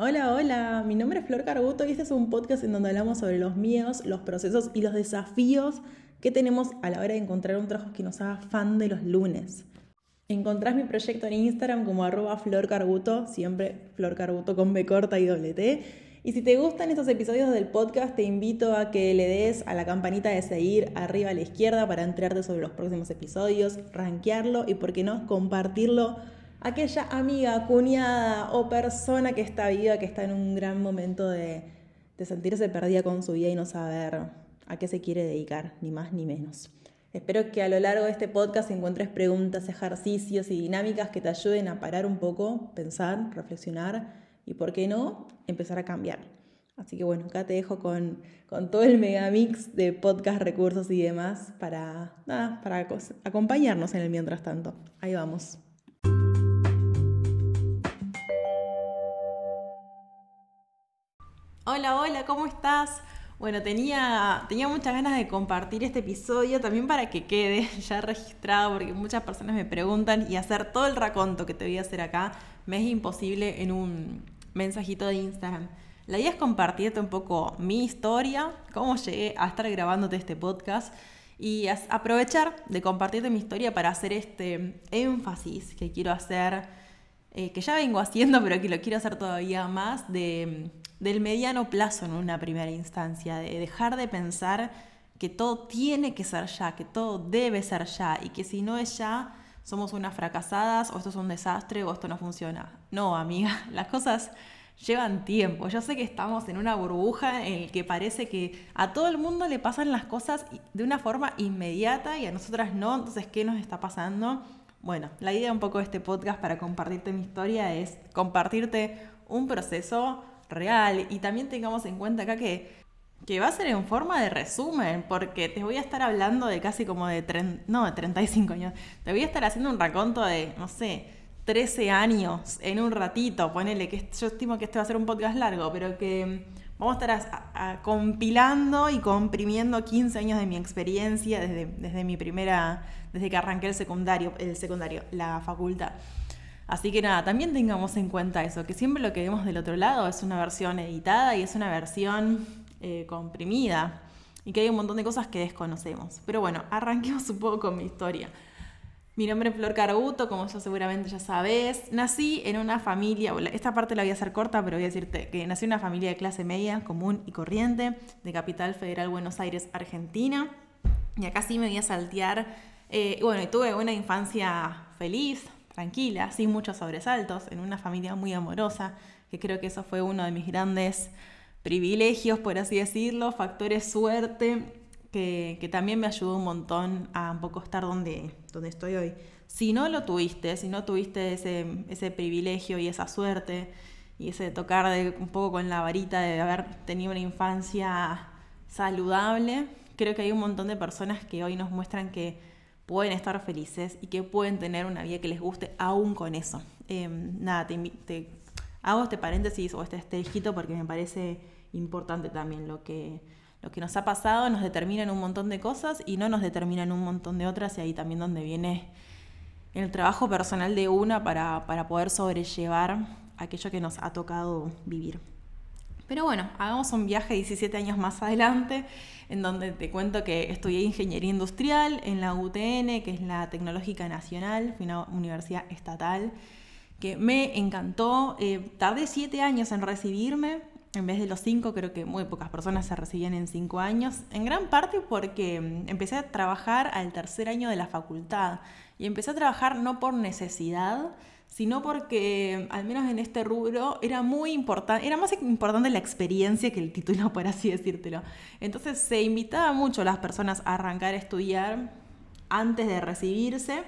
Hola, hola, mi nombre es Flor Carbuto y este es un podcast en donde hablamos sobre los miedos, los procesos y los desafíos que tenemos a la hora de encontrar un trabajo que nos haga fan de los lunes. Encontrás mi proyecto en Instagram como arroba florcarbuto, siempre florcarbuto con B corta y doble T. Y si te gustan estos episodios del podcast, te invito a que le des a la campanita de seguir arriba a la izquierda para enterarte sobre los próximos episodios, rankearlo y, por qué no, compartirlo aquella amiga, cuñada o persona que está viva, que está en un gran momento de, sentirse perdida con su vida y no saber a qué se quiere dedicar, ni más ni menos. Espero que a lo largo de este podcast encuentres preguntas, ejercicios y dinámicas que te ayuden a parar un poco, pensar, reflexionar y, por qué no, empezar a cambiar. Así que bueno, acá te dejo con, con todo el megamix de podcast, recursos y demás para, nada, para acompañarnos en el mientras tanto. Ahí vamos. Hola, hola, ¿cómo estás? Bueno, tenía, tenía muchas ganas de compartir este episodio también para que quede ya registrado, porque muchas personas me preguntan y hacer todo el raconto que te voy a hacer acá me es imposible en un mensajito de Instagram. La idea es compartirte un poco mi historia, cómo llegué a estar grabándote este podcast y aprovechar de compartirte mi historia para hacer este énfasis que quiero hacer, eh, que ya vengo haciendo, pero que lo quiero hacer todavía más, de del mediano plazo en una primera instancia, de dejar de pensar que todo tiene que ser ya, que todo debe ser ya y que si no es ya, somos unas fracasadas o esto es un desastre o esto no funciona. No, amiga, las cosas llevan tiempo. Yo sé que estamos en una burbuja en el que parece que a todo el mundo le pasan las cosas de una forma inmediata y a nosotras no, entonces, ¿qué nos está pasando? Bueno, la idea un poco de este podcast para compartirte mi historia es compartirte un proceso real. Y también tengamos en cuenta acá que, que va a ser en forma de resumen, porque te voy a estar hablando de casi como de, no, de 35 años. Te voy a estar haciendo un raconto de, no sé, 13 años en un ratito. Ponele que yo estimo que este va a ser un podcast largo, pero que vamos a estar compilando y comprimiendo 15 años de mi experiencia desde, desde mi primera, desde que arranqué el secundario, el secundario, la facultad. Así que nada, también tengamos en cuenta eso, que siempre lo que vemos del otro lado es una versión editada y es una versión eh, comprimida y que hay un montón de cosas que desconocemos. Pero bueno, arranquemos un poco con mi historia. Mi nombre es Flor Carbuto, como yo seguramente ya sabes. Nací en una familia, esta parte la voy a hacer corta, pero voy a decirte que nací en una familia de clase media, común y corriente, de Capital Federal Buenos Aires, Argentina. Y acá sí me voy a saltear. Eh, bueno, y tuve una infancia feliz, tranquila, sin muchos sobresaltos, en una familia muy amorosa, que creo que eso fue uno de mis grandes privilegios, por así decirlo, factores suerte, que, también me ayudó un montón a un poco estar donde, donde estoy hoy. Si no lo tuviste, si no tuviste ese, ese privilegio y esa suerte, y ese tocar un poco con la varita de haber tenido una infancia saludable, creo que hay un montón de personas que hoy nos muestran que pueden estar felices y que pueden tener una vida que les guste aún con eso. Em, nada, te, hago este paréntesis o este estejito porque me parece importante también lo que, lo que nos ha pasado, nos determina en un montón de cosas y no nos determina en un montón de otras y ahí también donde viene el trabajo personal de una para, para poder sobrellevar aquello que nos ha tocado vivir. Pero bueno, hagamos un viaje 17 años más adelante, en donde te cuento que estudié ingeniería industrial en la UTN, que es la Tecnológica Nacional, una universidad estatal, que me encantó. Eh, tardé 7 años en recibirme, en vez de los 5, creo que muy pocas personas se recibían en 5 años, en gran parte porque mm, empecé a trabajar al tercer año de la facultad. Y empecé a trabajar no por necesidad, sino porque, al menos en este rubro, era muy importante, era más importante la experiencia que el título, por así decírtelo. Entonces se invitaba mucho a las personas a arrancar a estudiar antes de recibirse.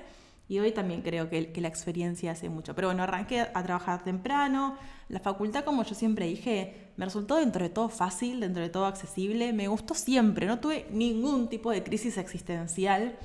Y hoy también creo que, que, la experiencia hace mucho. Pero bueno, arranqué a trabajar temprano. La facultad, como yo siempre dije, me resultó dentro de todo fácil, dentro de todo accesible. Me gustó siempre. No tuve ningún tipo de crisis existencial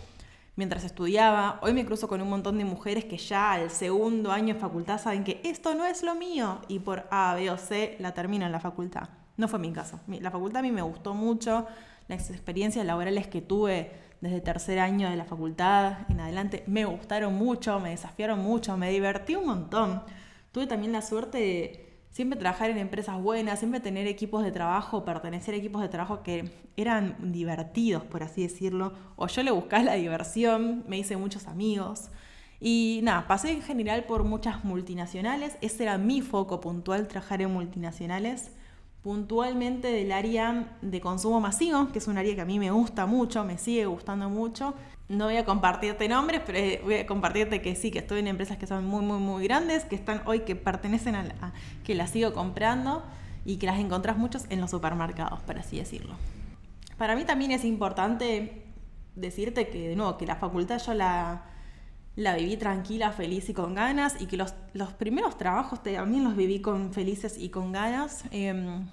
mientras estudiaba. Hoy me cruzo con un montón de mujeres que ya al segundo año de facultad saben que esto no es lo mío y por A, B o C la termino en la facultad. No fue mi caso. La facultad a mí me gustó mucho. Las experiencias laborales que tuve desde tercer año de la facultad en adelante me gustaron mucho, me desafiaron mucho, me divertí un montón. Tuve también la suerte de siempre trabajar en empresas buenas, siempre tener equipos de trabajo, pertenecer a equipos de trabajo que eran divertidos, por así decirlo, o yo le buscaba la diversión, me hice muchos amigos. Y nada, pasé en general por muchas multinacionales, ese era mi foco puntual, trabajar en multinacionales, puntualmente del área de consumo masivo, que es un área que a mí me gusta mucho, me sigue gustando mucho, no voy a compartirte nombres, pero eh, voy a compartirte que sí, que estoy en empresas que son muy, muy, muy grandes, que están hoy, que pertenecen a, la, que las sigo comprando y que las encontrás muchos en los supermercados, por así decirlo. Para mí también es importante decirte que, de nuevo, que la facultad yo la, la viví tranquila, feliz y con ganas, y que los, los primeros trabajos también los viví con felices y con ganas. Em,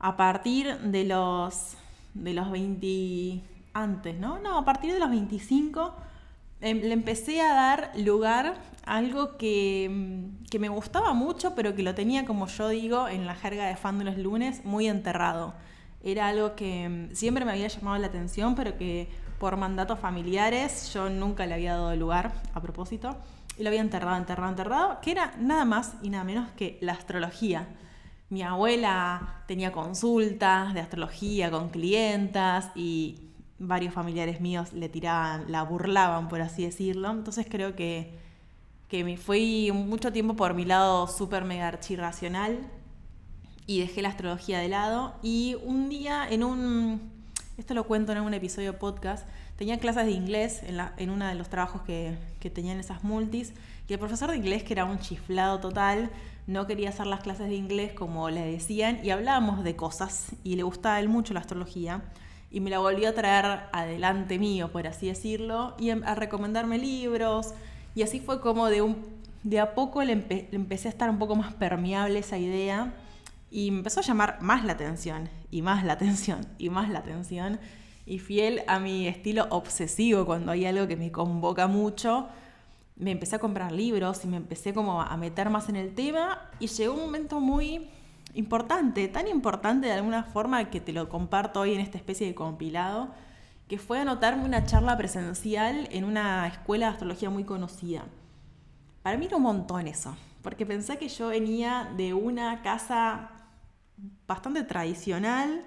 a partir de los, de los 20 antes, ¿no? No, a partir de los 25 em, le empecé a dar lugar a algo que, mm, que, me gustaba mucho, pero que lo tenía, como yo digo, en la jerga de fan de los lunes, muy enterrado. Era algo que mm, siempre me había llamado la atención, pero que por mandatos familiares yo nunca le había dado lugar a propósito. Y lo había enterrado, enterrado, enterrado, que era nada más y nada menos que la astrología. Mi abuela tenía consultas de astrología con clientas y varios familiares míos le tiraban, la burlaban, por así decirlo. Entonces creo que, que me fui mucho tiempo por mi lado súper mega archirracional y dejé la astrología de lado. Y un día en un, esto lo cuento en un episodio podcast, tenía clases de inglés en, la, uno de los trabajos que, que tenían esas multis. Y el profesor de inglés, que era un chiflado total, no quería hacer las clases de inglés como le decían y hablábamos de cosas y le gustaba a él mucho la astrología y me la volvió a traer adelante mío, por así decirlo, y em, a recomendarme libros. Y así fue como de, a poco le, empecé a estar un poco más permeable esa idea y me empezó a llamar más la atención, y más la atención, y más la atención. Y fiel a mi estilo obsesivo, cuando hay algo que me convoca mucho, me empecé a comprar libros y me empecé como a meter más en el tema y llegó un momento muy importante, tan importante de alguna forma que te lo comparto hoy en esta especie de compilado, que fue anotarme una charla presencial en una escuela de astrología muy conocida. Para mí era un montón eso, porque pensé que yo venía de una casa bastante tradicional,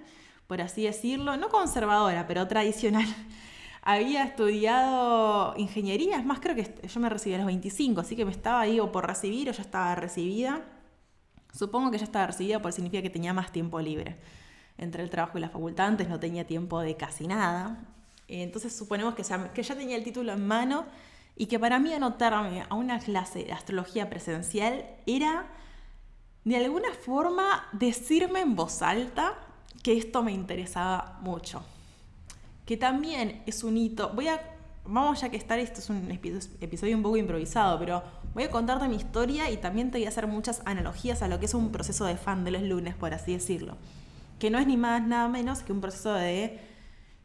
por así decirlo, no conservadora, pero tradicional. Había estudiado ingeniería, es más, creo que yo me recibí a los 25, así que me estaba ahí o por recibir o ya estaba recibida. Supongo que ya estaba recibida porque significa que tenía más tiempo libre. Entre el trabajo y la facultad antes no tenía tiempo de casi nada. Entonces suponemos que ya, que ya tenía el título en mano y que para mí anotarme a una clase de astrología presencial era de alguna forma decirme en voz alta que esto me interesaba mucho. Que también es un hito. Voy a vamos ya que estar, esto es un episodio un poco improvisado, pero voy a contarte mi historia y también te voy a hacer muchas analogías a lo que es un proceso de fan de los lunes, por así decirlo. Que no es ni más nada menos que un proceso de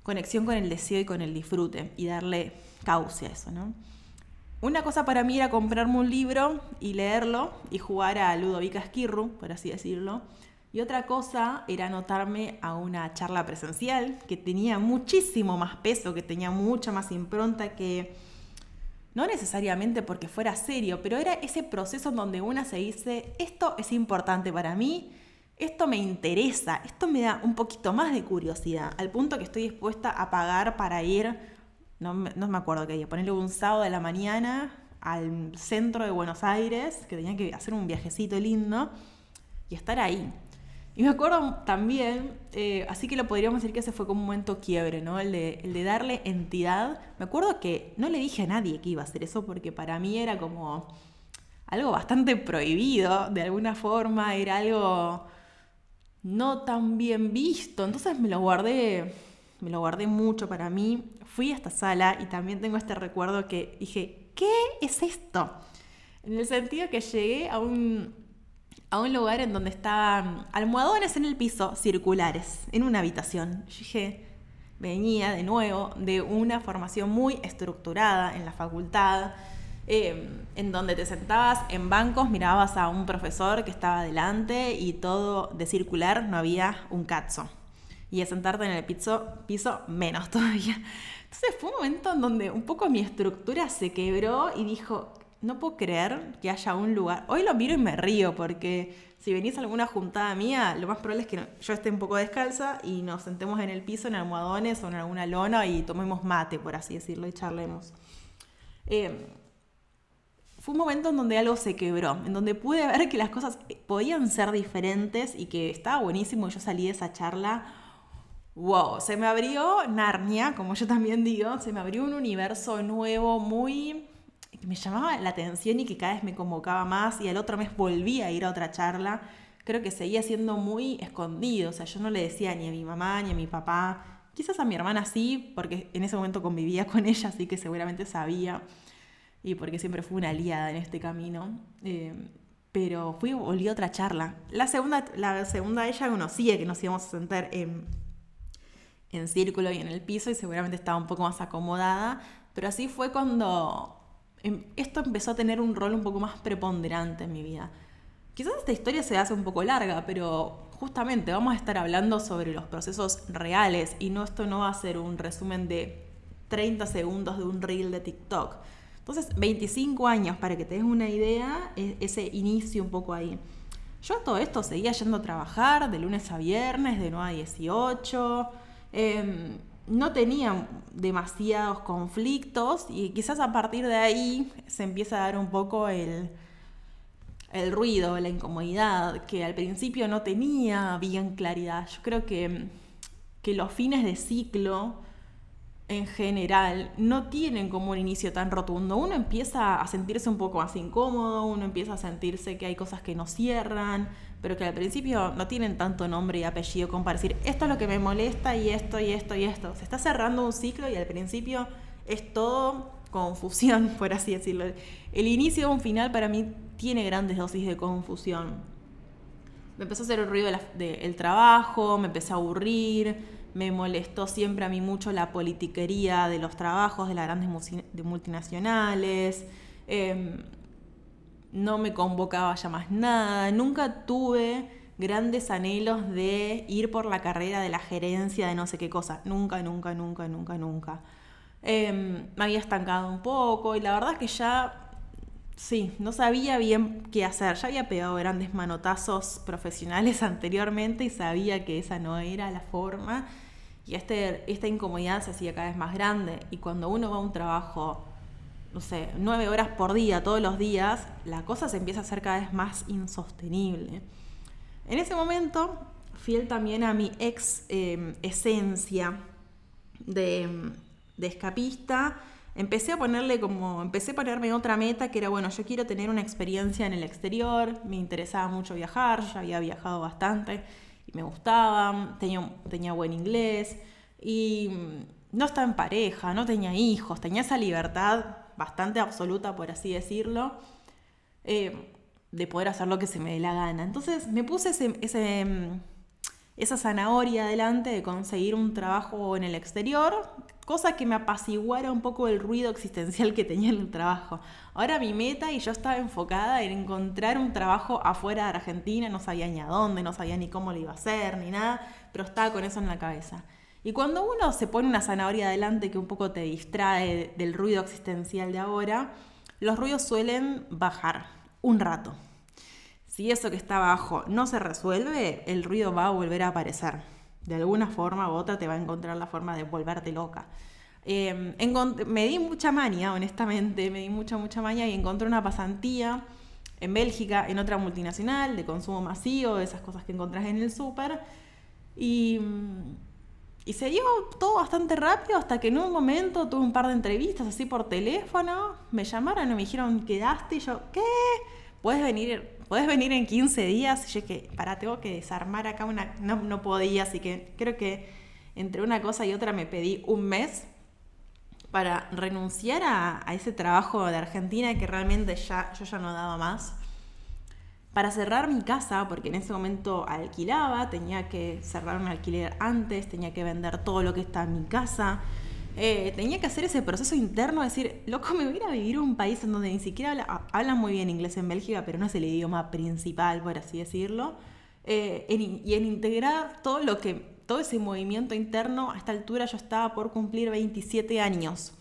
conexión con el deseo y con el disfrute y darle cauce a eso, ¿no? Una cosa para mí era comprarme un libro y leerlo y jugar a Ludovica Esquirru, por así decirlo. Y otra cosa era anotarme a una charla presencial que tenía muchísimo más peso, que tenía mucha más impronta, que no necesariamente porque fuera serio, pero era ese proceso en donde una se dice, esto es importante para mí, esto me interesa, esto me da un poquito más de curiosidad, al punto que estoy dispuesta a pagar para ir, no, me acuerdo qué día, ponerle un sábado de la mañana al centro de Buenos Aires, que tenía que hacer un viajecito lindo, y estar ahí. Y me acuerdo también, eh, así que lo podríamos decir que ese fue como un momento quiebre, ¿no? El de, el de, darle entidad. Me acuerdo que no le dije a nadie que iba a hacer eso porque para mí era como algo bastante prohibido, de alguna forma, era algo no tan bien visto. Entonces me lo guardé, me lo guardé mucho para mí. Fui a esta sala y también tengo este recuerdo que dije, ¿qué es esto? En el sentido que llegué a un a un lugar en donde estaban almohadones en el piso, circulares, en una habitación. Yo dije, venía de nuevo de una formación muy estructurada en la facultad, eh, en donde te sentabas en bancos, mirabas a un profesor que estaba delante y todo de circular, no había un cazzo. Y a sentarte en el piso, piso menos todavía. Entonces fue un momento en donde un poco mi estructura se quebró y dijo, no puedo creer que haya un lugar. Hoy lo miro y me río porque si venís a alguna juntada mía, lo más probable es que yo esté un poco descalza y nos sentemos en el piso, en almohadones o en alguna lona y tomemos mate, por así decirlo, y charlemos. Eh, fue un momento en donde algo se quebró, en donde pude ver que las cosas podían ser diferentes y que estaba buenísimo. Yo salí de esa charla. Wow, se me abrió Narnia, como yo también digo, se me abrió un universo nuevo muy me llamaba la atención y que cada vez me convocaba más y al otro mes volví a ir a otra charla. Creo que seguía siendo muy escondido, o sea, yo no le decía ni a mi mamá ni a mi papá, quizás a mi hermana sí, porque en ese momento convivía con ella, así que seguramente sabía y porque siempre fue una aliada en este camino. Eh, pero fui volví a otra charla. La segunda, la segunda ella conocía que nos íbamos a sentar en, en círculo y en el piso y seguramente estaba un poco más acomodada, pero así fue cuando esto empezó a tener un rol un poco más preponderante en mi vida. Quizás esta historia se hace un poco larga, pero justamente vamos a estar hablando sobre los procesos reales y no esto no va a ser un resumen de 30 segundos de un reel de TikTok entonces, 25 años, para que te des una idea, e, ese inicio un poco ahí. Yo todo esto seguía yendo a trabajar de lunes a viernes, de 9 a 18. Em, no tenía demasiados conflictos y quizás a partir de ahí se empieza a dar un poco el, el ruido, la incomodidad, que al principio no tenía bien claridad. Yo creo que, que los fines de ciclo en general no tienen como un inicio tan rotundo. Uno empieza a sentirse un poco más incómodo, uno empieza a sentirse que hay cosas que no cierran, pero que al principio no tienen tanto nombre y apellido como para decir esto es lo que me molesta y esto y esto y esto. Se está cerrando un ciclo y al principio es todo confusión, por así decirlo. El inicio o un final para mí tiene grandes dosis de confusión. Me empezó a hacer el ruido del trabajo, me empecé a aburrir me molestó siempre a mí mucho la politiquería de los trabajos de las grandes multinacionales, em, no me convocaba ya más nada, nunca tuve grandes anhelos de ir por la carrera de la gerencia de no sé qué cosa, nunca, nunca, nunca, nunca, nunca. Em, me había estancado un poco y la verdad es que ya Sí, no sabía bien qué hacer. Ya había pegado grandes manotazos profesionales anteriormente y sabía que esa no era la forma. Y este, esta incomodidad se hacía cada vez más grande. Y cuando uno va a un trabajo, no sé, nueve horas por día, todos los días, la cosa se empieza a hacer cada vez más insostenible. En ese momento, fiel también a mi ex em, esencia de, de escapista, empecé a ponerle como, empecé a ponerme otra meta que era, bueno, yo quiero tener una experiencia en el exterior, me interesaba mucho viajar, ya había viajado bastante y me gustaba, tenía, tenía buen inglés y no estaba en pareja, no tenía hijos, tenía esa libertad bastante absoluta, por así decirlo, eh, de poder hacer lo que se me dé la gana. Entonces me puse ese, ese, esa zanahoria adelante de conseguir un trabajo en el exterior, cosa que me apaciguara un poco el ruido existencial que tenía en el trabajo. Ahora mi meta y yo estaba enfocada en encontrar un trabajo afuera de Argentina, no sabía ni a dónde, no sabía ni cómo lo iba a hacer, ni nada, pero estaba con eso en la cabeza. Y cuando uno se pone una zanahoria adelante que un poco te distrae del ruido existencial de ahora, los ruidos suelen bajar un rato. Si eso que está abajo no se resuelve, el ruido va a volver a aparecer de alguna forma u otra te va a encontrar la forma de volverte loca. Em, me di mucha maña, honestamente, me di mucha, mucha maña y encontré una pasantía en Bélgica, en otra multinacional de consumo masivo, esas cosas que encontrás en el súper. Y, y se dio todo bastante rápido hasta que en un momento tuve un par de entrevistas así por teléfono, me llamaron y me dijeron, quedaste yo, ¿qué? ¿Puedes venir ¿podés venir en 15 días? Y yo que, para, tengo que desarmar acá una... No, no podía, así que creo que entre una cosa y otra me pedí un mes para renunciar a, ese trabajo de Argentina que realmente ya, yo ya no daba más. Para cerrar mi casa, porque en ese momento alquilaba, tenía que cerrar un alquiler antes, tenía que vender todo lo que está en mi casa. Eh, tenía que hacer ese proceso interno, decir, loco, me voy a ir a vivir un país en donde ni siquiera habla, hablan muy bien inglés en Bélgica, pero no es el idioma principal, por así decirlo. Eh, y en integrar todo lo que, todo ese movimiento interno, a esta altura yo estaba por cumplir 27 años.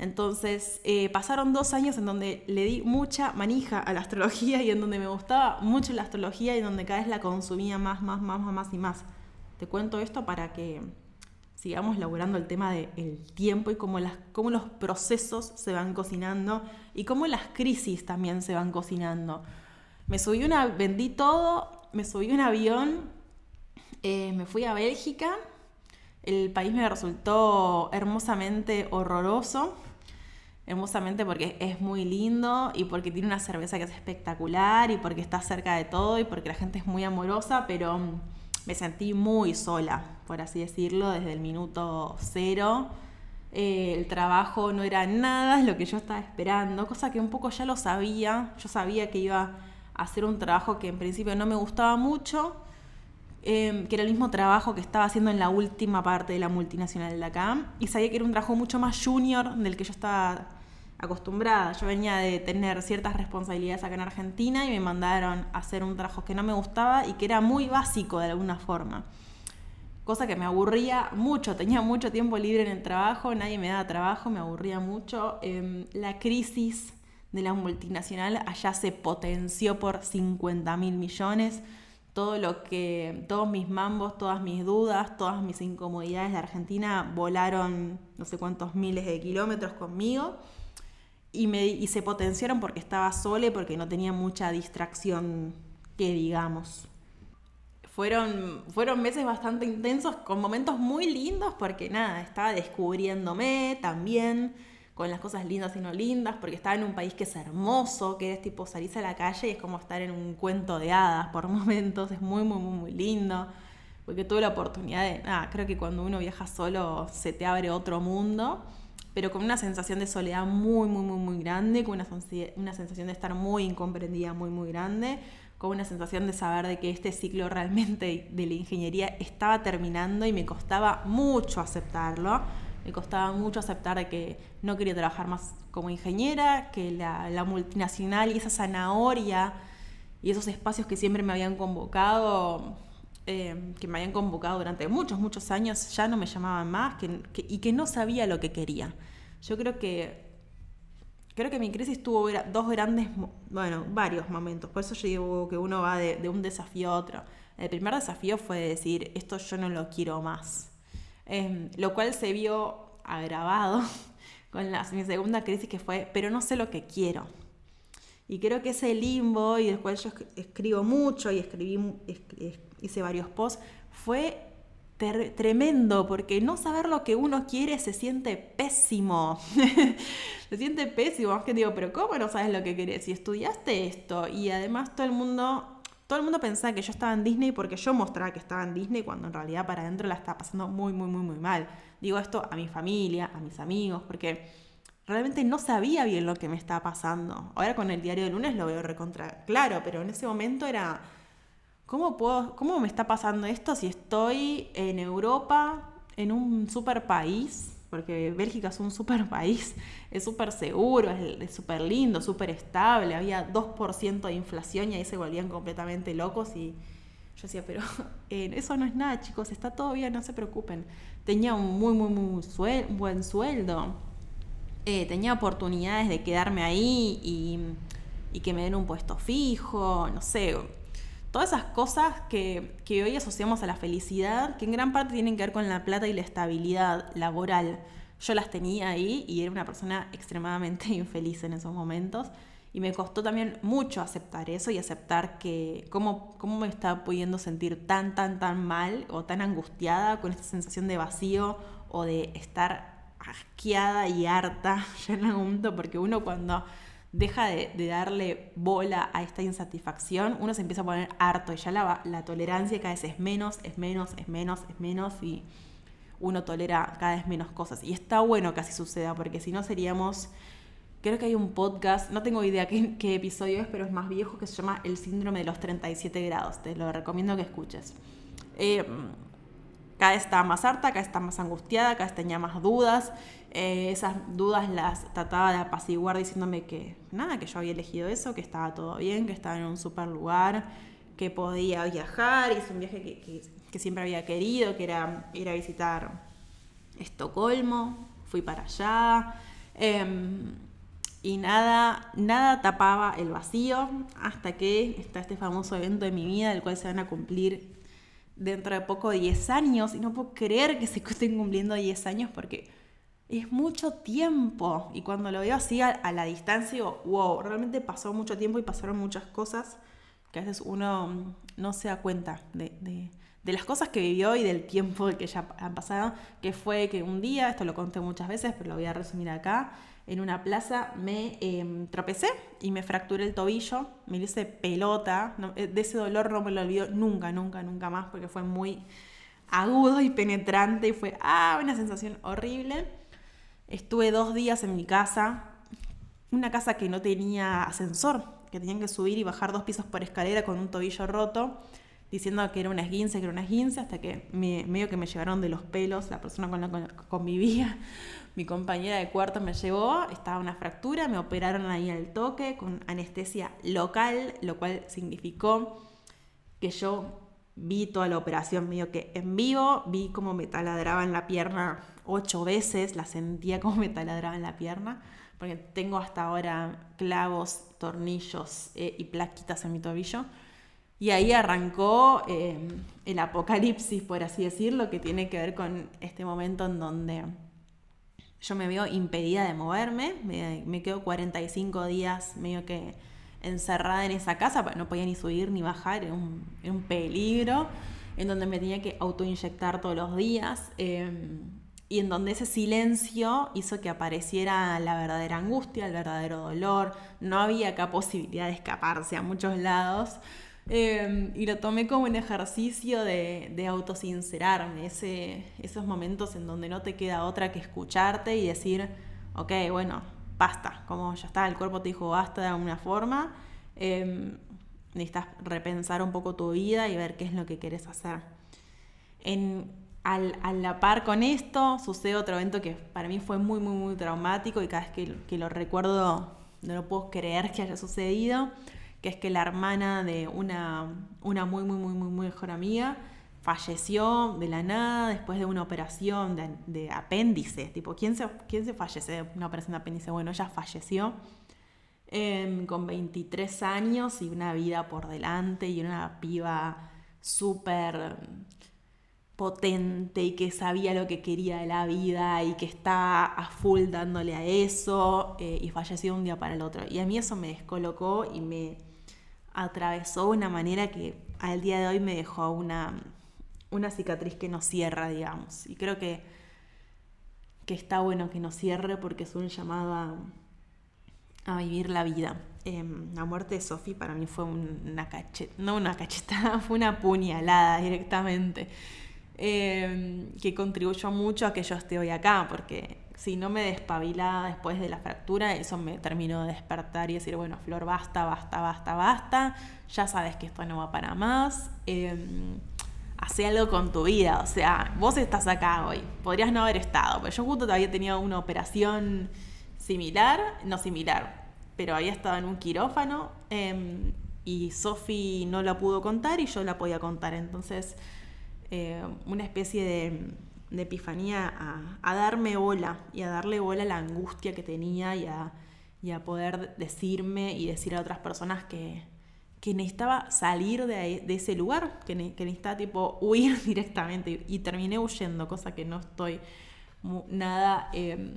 Entonces, eh, pasaron dos años en donde le di mucha manija a la astrología y en donde me gustaba mucho la astrología y en donde cada vez la consumía más, más, más, más, más y más. Te cuento esto para que sigamos laburando el tema del tiempo y cómo, los procesos se van cocinando y cómo las crisis también se van cocinando. Me subí una, vendí todo, me subí un avión, eh, me fui a Bélgica, el país me resultó hermosamente horroroso hermosamente porque es muy lindo y porque tiene una cerveza que es espectacular y porque está cerca de todo y porque la gente es muy amorosa, pero mm, me sentí muy sola, por así decirlo, desde el minuto cero. Eh, el trabajo no era nada lo que yo estaba esperando, cosa que un poco ya lo sabía. Yo sabía que iba a hacer un trabajo que en principio no me gustaba mucho, em, que era el mismo trabajo que estaba haciendo en la última parte de la multinacional de acá, y sabía que era un trabajo mucho más junior del que yo estaba acostumbrada. Yo venía de tener ciertas responsabilidades acá en Argentina y me mandaron a hacer un trabajo que no me gustaba y que era muy básico de alguna forma. Cosa que me aburría mucho, tenía mucho tiempo libre en el trabajo, nadie me daba trabajo, me aburría mucho. Em, la crisis de la multinacional allá se potenció por 50 mil millones. Todo lo que, todos mis mambos, todas mis dudas, todas mis incomodidades de Argentina volaron no sé cuántos miles de kilómetros conmigo y, me, y se potenciaron porque estaba sola y porque no tenía mucha distracción, que digamos. Fueron, fueron meses bastante intensos, con momentos muy lindos, porque nada, estaba descubriéndome también, con las cosas lindas y no lindas, porque estaba en un país que es hermoso, que es tipo salirse a la calle y es como estar en un cuento de hadas por momentos, es muy, muy, muy, muy lindo, porque tuve la oportunidad de, nada, creo que cuando uno viaja solo se te abre otro mundo pero con una sensación de soledad muy, muy, muy, muy grande, con una, una sensación de estar muy incomprendida, muy, muy grande, con una sensación de saber de que este ciclo realmente de la ingeniería estaba terminando y me costaba mucho aceptarlo. Me costaba mucho aceptar que no quería trabajar más como ingeniera, que la, multinacional y esa zanahoria y esos espacios que siempre me habían convocado, eh, que me habían convocado durante muchos, muchos años, ya no me llamaban más y que no sabía lo que quería. Yo creo que creo que mi crisis tuvo dos grandes, bueno, varios momentos. Por eso yo digo que uno va de, un desafío a otro. El primer desafío fue decir, esto yo no lo quiero más. Em, lo cual se vio agravado con la, mi segunda crisis que fue, pero no sé lo que quiero. Y creo que ese limbo, y después yo escribo mucho y escribí, hice varios posts, fue tremendo, porque no saber lo que uno quiere se siente pésimo. se siente pésimo, más que digo, pero ¿cómo no sabes lo que querés? Si estudiaste esto y además todo el mundo, todo el mundo pensaba que yo estaba en Disney porque yo mostraba que estaba en Disney cuando en realidad para adentro la estaba pasando muy, muy, muy, muy mal. Digo esto a mi familia, a mis amigos, porque realmente no sabía bien lo que me estaba pasando. Ahora con el diario de lunes lo veo recontra claro, pero en ese momento era ¿cómo, puedo, ¿cómo me está pasando esto si estoy en Europa, en un super país? Porque Bélgica es un super país, es súper seguro, es súper lindo, súper estable. Había 2% de inflación y ahí se volvían completamente locos y yo decía, pero eh, eso no es nada, chicos, está todo bien, no se preocupen. Tenía un muy, muy, muy buen sueldo. Eh, tenía oportunidades de quedarme ahí y, y, que me den un puesto fijo, no sé, Todas esas cosas que, hoy asociamos a la felicidad, que en gran parte tienen que ver con la plata y la estabilidad laboral. Yo las tenía ahí y era una persona extremadamente infeliz en esos momentos. Y me costó también mucho aceptar eso y aceptar que cómo, cómo me estaba pudiendo sentir tan, tan, tan mal o tan angustiada con esta sensación de vacío o de estar asqueada y harta ya en algún porque uno cuando deja de, darle bola a esta insatisfacción, uno se empieza a poner harto y ya la, la tolerancia cada vez es menos, es menos, es menos, es menos y uno tolera cada vez menos cosas. Y está bueno que así suceda, porque si no seríamos... Creo que hay un podcast, no tengo idea qué, episodio es, pero es más viejo, que se llama El síndrome de los 37 grados. Te lo recomiendo que escuches. Eh, cada vez estaba más harta, cada vez estaba más angustiada, cada vez tenía más dudas. Eh, esas dudas las trataba de apaciguar diciéndome que nada, que yo había elegido eso, que estaba todo bien, que estaba en un super lugar, que podía viajar. Hice un viaje que, siempre había querido, que era ir a visitar Estocolmo. Fui para allá. Em, y nada, nada tapaba el vacío hasta que está este famoso evento de mi vida, del cual se van a cumplir dentro de poco 10 años. Y no puedo creer que se estén cumpliendo 10 años porque es mucho tiempo. Y cuando lo veo así a, la distancia, digo, wow, realmente pasó mucho tiempo y pasaron muchas cosas que a veces uno no se da cuenta de, de las cosas que vivió y del tiempo que ya han pasado, que fue que un día, esto lo conté muchas veces, pero lo voy a resumir acá, en una plaza me em, tropecé y me fracturé el tobillo, me hice pelota, eh, de ese dolor no me lo olvido nunca, nunca, nunca más, porque fue muy agudo y penetrante y fue ah, una sensación horrible. Estuve dos días en mi casa, una casa que no tenía ascensor, que tenían que subir y bajar dos pisos por escalera con un tobillo roto diciendo que era una esguince, que era una esguince, hasta que me, medio que me llevaron de los pelos, la persona con la que convivía, mi compañera de cuarto me llevó, estaba una fractura, me operaron ahí al toque con anestesia local, lo cual significó que yo vi toda la operación medio que en vivo, vi cómo me taladraban la pierna ocho veces, la sentía como me taladraban la pierna, porque tengo hasta ahora clavos, tornillos eh, y plaquitas en mi tobillo. Y ahí arrancó eh, el apocalipsis, por así decirlo, que tiene que ver con este momento en donde yo me veo impedida de moverme, me, quedo 45 días medio que encerrada en esa casa, no podía ni subir ni bajar, era un, peligro, en donde me tenía que autoinyectar todos los días. Em, y en donde ese silencio hizo que apareciera la verdadera angustia, el verdadero dolor, no había acá posibilidad de escaparse a muchos lados, Em, y lo tomé como un ejercicio de, autosincerarme, esos momentos en donde no te queda otra que escucharte y decir, ok, bueno, basta, como ya está, el cuerpo te dijo basta de alguna forma, eh, necesitas repensar un poco tu vida y ver qué es lo que quieres hacer. En, al, a la par con esto sucede otro evento que para mí fue muy, muy, muy traumático y cada vez que, lo recuerdo no lo puedo creer que haya sucedido que es que la hermana de una, una muy, muy, muy, muy, muy mejor amiga falleció de la nada después de una operación de, apéndice. Tipo, ¿quién se, ¿quién se fallece de una operación de apéndice? Bueno, ella falleció em, con 23 años y una vida por delante y una piba súper potente y que sabía lo que quería de la vida y que está a full dándole a eso eh, y falleció un día para el otro. Y a mí eso me descolocó y me atravesó de una manera que al día de hoy me dejó una, una cicatriz que no cierra, digamos. Y creo que, que está bueno que no cierre porque es un llamado a, vivir la vida. Em, la muerte de Sophie para mí fue una cachetada, no una cachetada, fue una puñalada directamente. Em, que contribuyó mucho a que yo esté hoy acá, porque si no me despabilaba después de la fractura, eso me terminó de despertar y decir, bueno, Flor, basta, basta, basta, basta, ya sabes que esto no va para más, eh, hace algo con tu vida, o sea, vos estás acá hoy, podrías no haber estado, pero yo justo todavía tenía una operación similar, no similar, pero había estado en un quirófano em, y Sofi no la pudo contar y yo la podía contar, entonces eh, una especie de de epifanía a, darme bola y a darle bola a la angustia que tenía y a, poder decirme y decir a otras personas que, necesitaba salir de, ese lugar, que, necesitaba tipo huir directamente y, terminé huyendo, cosa que no estoy nada, em,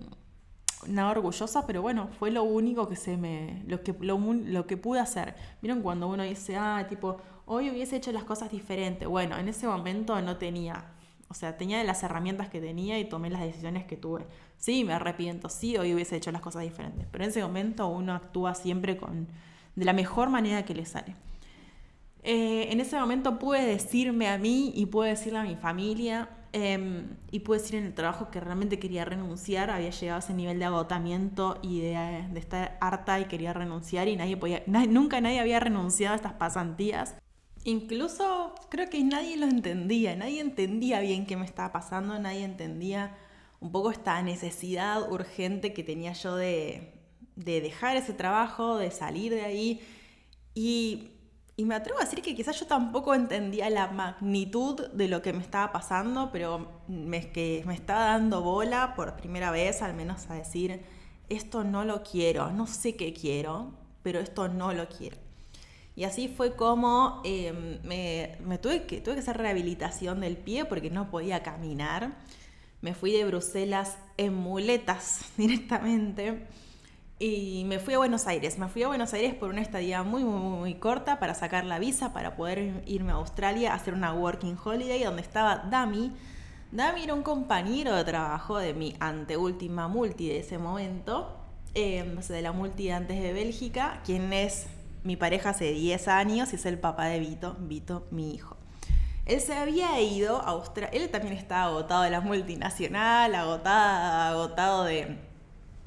nada orgullosa, pero bueno, fue lo único que se me, lo que, lo, que pude hacer. Vieron cuando uno dice, ah, tipo, hoy hubiese hecho las cosas diferentes. Bueno, en ese momento no tenía o sea, tenía las herramientas que tenía y tomé las decisiones que tuve. Sí, me arrepiento, sí, hoy hubiese hecho las cosas diferentes, pero en ese momento uno actúa siempre con, de la mejor manera que le sale. Eh, en ese momento pude decirme a mí y pude decirle a mi familia em, y pude decir en el trabajo que realmente quería renunciar, había llegado a ese nivel de agotamiento y de, estar harta y quería renunciar y nadie podía, nunca nadie había renunciado a estas pasantías. Incluso creo que nadie lo entendía, nadie entendía bien qué me estaba pasando, nadie entendía un poco esta necesidad urgente que tenía yo de, dejar ese trabajo, de salir de ahí. Y, me atrevo a decir que quizás yo tampoco entendía la magnitud de lo que me estaba pasando, pero me, que me estaba dando bola por primera vez, al menos a decir, esto no lo quiero, no sé qué quiero, pero esto no lo quiero. Y así fue como em, me, tuve, que, tuve que hacer rehabilitación del pie porque no podía caminar. Me fui de Bruselas en muletas directamente y me fui a Buenos Aires. Me fui a Buenos Aires por una estadía muy, muy, muy corta para sacar la visa, para poder irme a Australia a hacer una working holiday donde estaba Dami. Dami era un compañero de trabajo de mi anteúltima multi de ese momento, eh, de la multi antes de Bélgica, quien es mi pareja hace 10 años y es el papá de Vito, Vito, mi hijo. Él se había ido a Australia, él también estaba agotado de la multinacional, agotado de,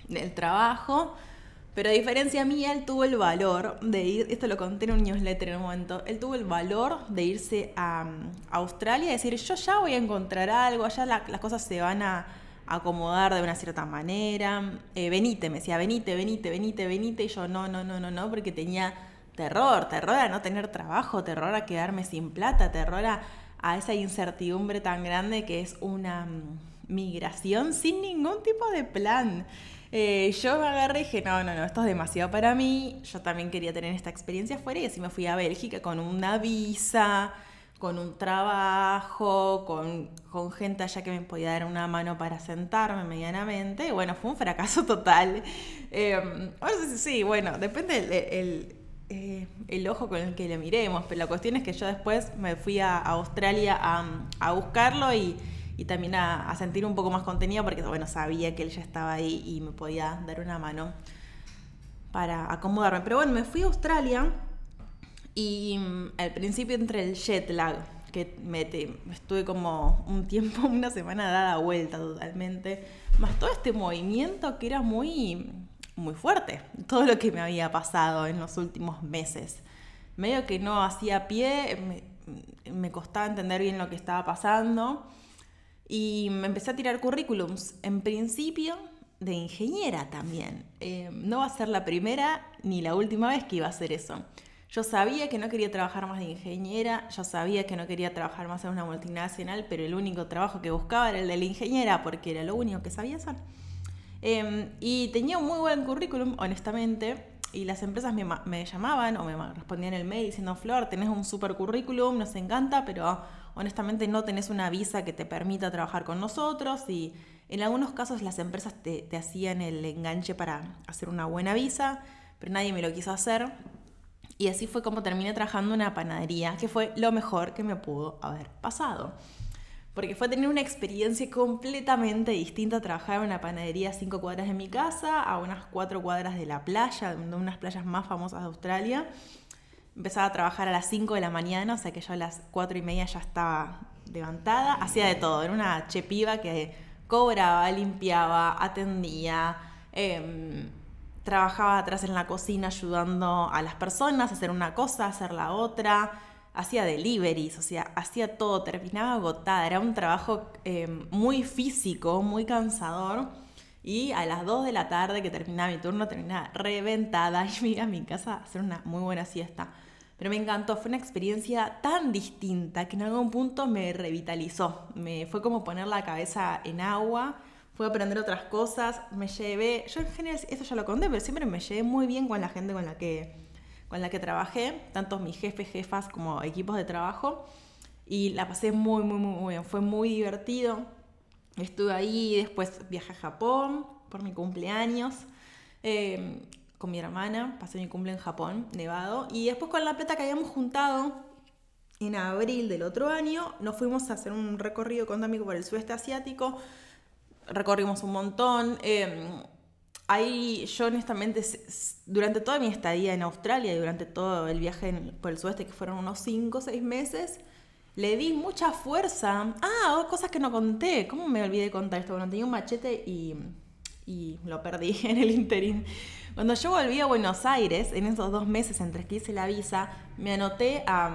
del trabajo, pero a diferencia mía, él tuvo el valor de ir, esto lo conté en un newsletter en un momento, él tuvo el valor de irse a, Australia y decir, yo ya voy a encontrar algo, ya las cosas se van a acomodar de una cierta manera. Eh, venite, me decía, venite, venite, venite, venite. Y yo, no, no, no, no, no, porque tenía terror, terror a no tener trabajo, terror a quedarme sin plata, terror a, esa incertidumbre tan grande que es una mm, migración sin ningún tipo de plan. Eh, yo me agarré y dije, no, no, no, esto es demasiado para mí. Yo también quería tener esta experiencia afuera y así me fui a Bélgica con una visa con un trabajo, con, gente allá que me podía dar una mano para sentarme medianamente. bueno, fue un fracaso total. Eh, sí, bueno, depende el, eh, el, ojo con el que le miremos, pero la cuestión es que yo después me fui a, Australia a, buscarlo y, también a, sentir un poco más contenido porque, bueno, sabía que él ya estaba ahí y me podía dar una mano para acomodarme. Pero bueno, me fui a Australia y mm, al principio entre el jet lag, que me estuve como un tiempo, una semana dada vuelta totalmente, más todo este movimiento que era muy, muy fuerte, todo lo que me había pasado en los últimos meses. Medio que no hacía pie, me, me costaba entender bien lo que estaba pasando y me empecé a tirar currículums. En principio de ingeniera también. Eh, no va a ser la primera ni la última vez que iba a hacer eso. Yo sabía que no quería trabajar más de ingeniera, yo sabía que no quería trabajar más en una multinacional, pero el único trabajo que buscaba era el de la ingeniera, porque era lo único que sabía hacer. Em, y tenía un muy buen currículum, honestamente, y las empresas me, llamaban o me respondían el mail diciendo, Flor, tenés un super currículum, nos encanta, pero honestamente no tenés una visa que te permita trabajar con nosotros y en algunos casos las empresas te, hacían el enganche para hacer una buena visa, pero nadie me lo quiso hacer. Y así fue como terminé trabajando en una panadería, que fue lo mejor que me pudo haber pasado. Porque fue tener una experiencia completamente distinta trabajar en una panadería a cinco cuadras de mi casa, a unas cuatro cuadras de la playa, de unas playas más famosas de Australia. Empezaba a trabajar a las 5 de la mañana, o sea que yo a las cuatro y media ya estaba levantada. Hacía de todo, era una chepiva que cobraba, limpiaba, atendía. Eh, trabajaba atrás en la cocina ayudando a las personas a hacer una cosa, a hacer la otra, hacía deliveries, o sea, hacía todo, terminaba agotada, era un trabajo eh, muy físico, muy cansador. Y a las 2 de la tarde que terminaba mi turno, terminaba reventada y me iba a mi casa a hacer una muy buena siesta. Pero me encantó, fue una experiencia tan distinta que en algún punto me revitalizó. Me fue como poner la cabeza en agua fui a aprender otras cosas, me llevé, yo en general, eso ya lo conté, pero siempre me llevé muy bien con la gente con la que, con la que trabajé, tanto mis jefes, jefas como equipos de trabajo, y la pasé muy, muy, muy bien, fue muy divertido. Estuve ahí, después viajé a Japón por mi cumpleaños. Em, con mi hermana, pasé mi cumple en Japón, nevado, y después con la plata que habíamos juntado en abril del otro año, nos fuimos a hacer un recorrido con amigos por el sudeste asiático, recorrimos un montón. Em, ahí yo honestamente, durante toda mi estadía en Australia y durante todo el viaje por el sudeste, que fueron unos 5 o 6 meses, le di mucha fuerza. Ah, cosas que no conté. ¿Cómo me olvidé de contar esto? Bueno, tenía un machete y, y lo perdí en el interín. Cuando yo volví a Buenos Aires, en esos dos meses entre que hice la visa, me anoté a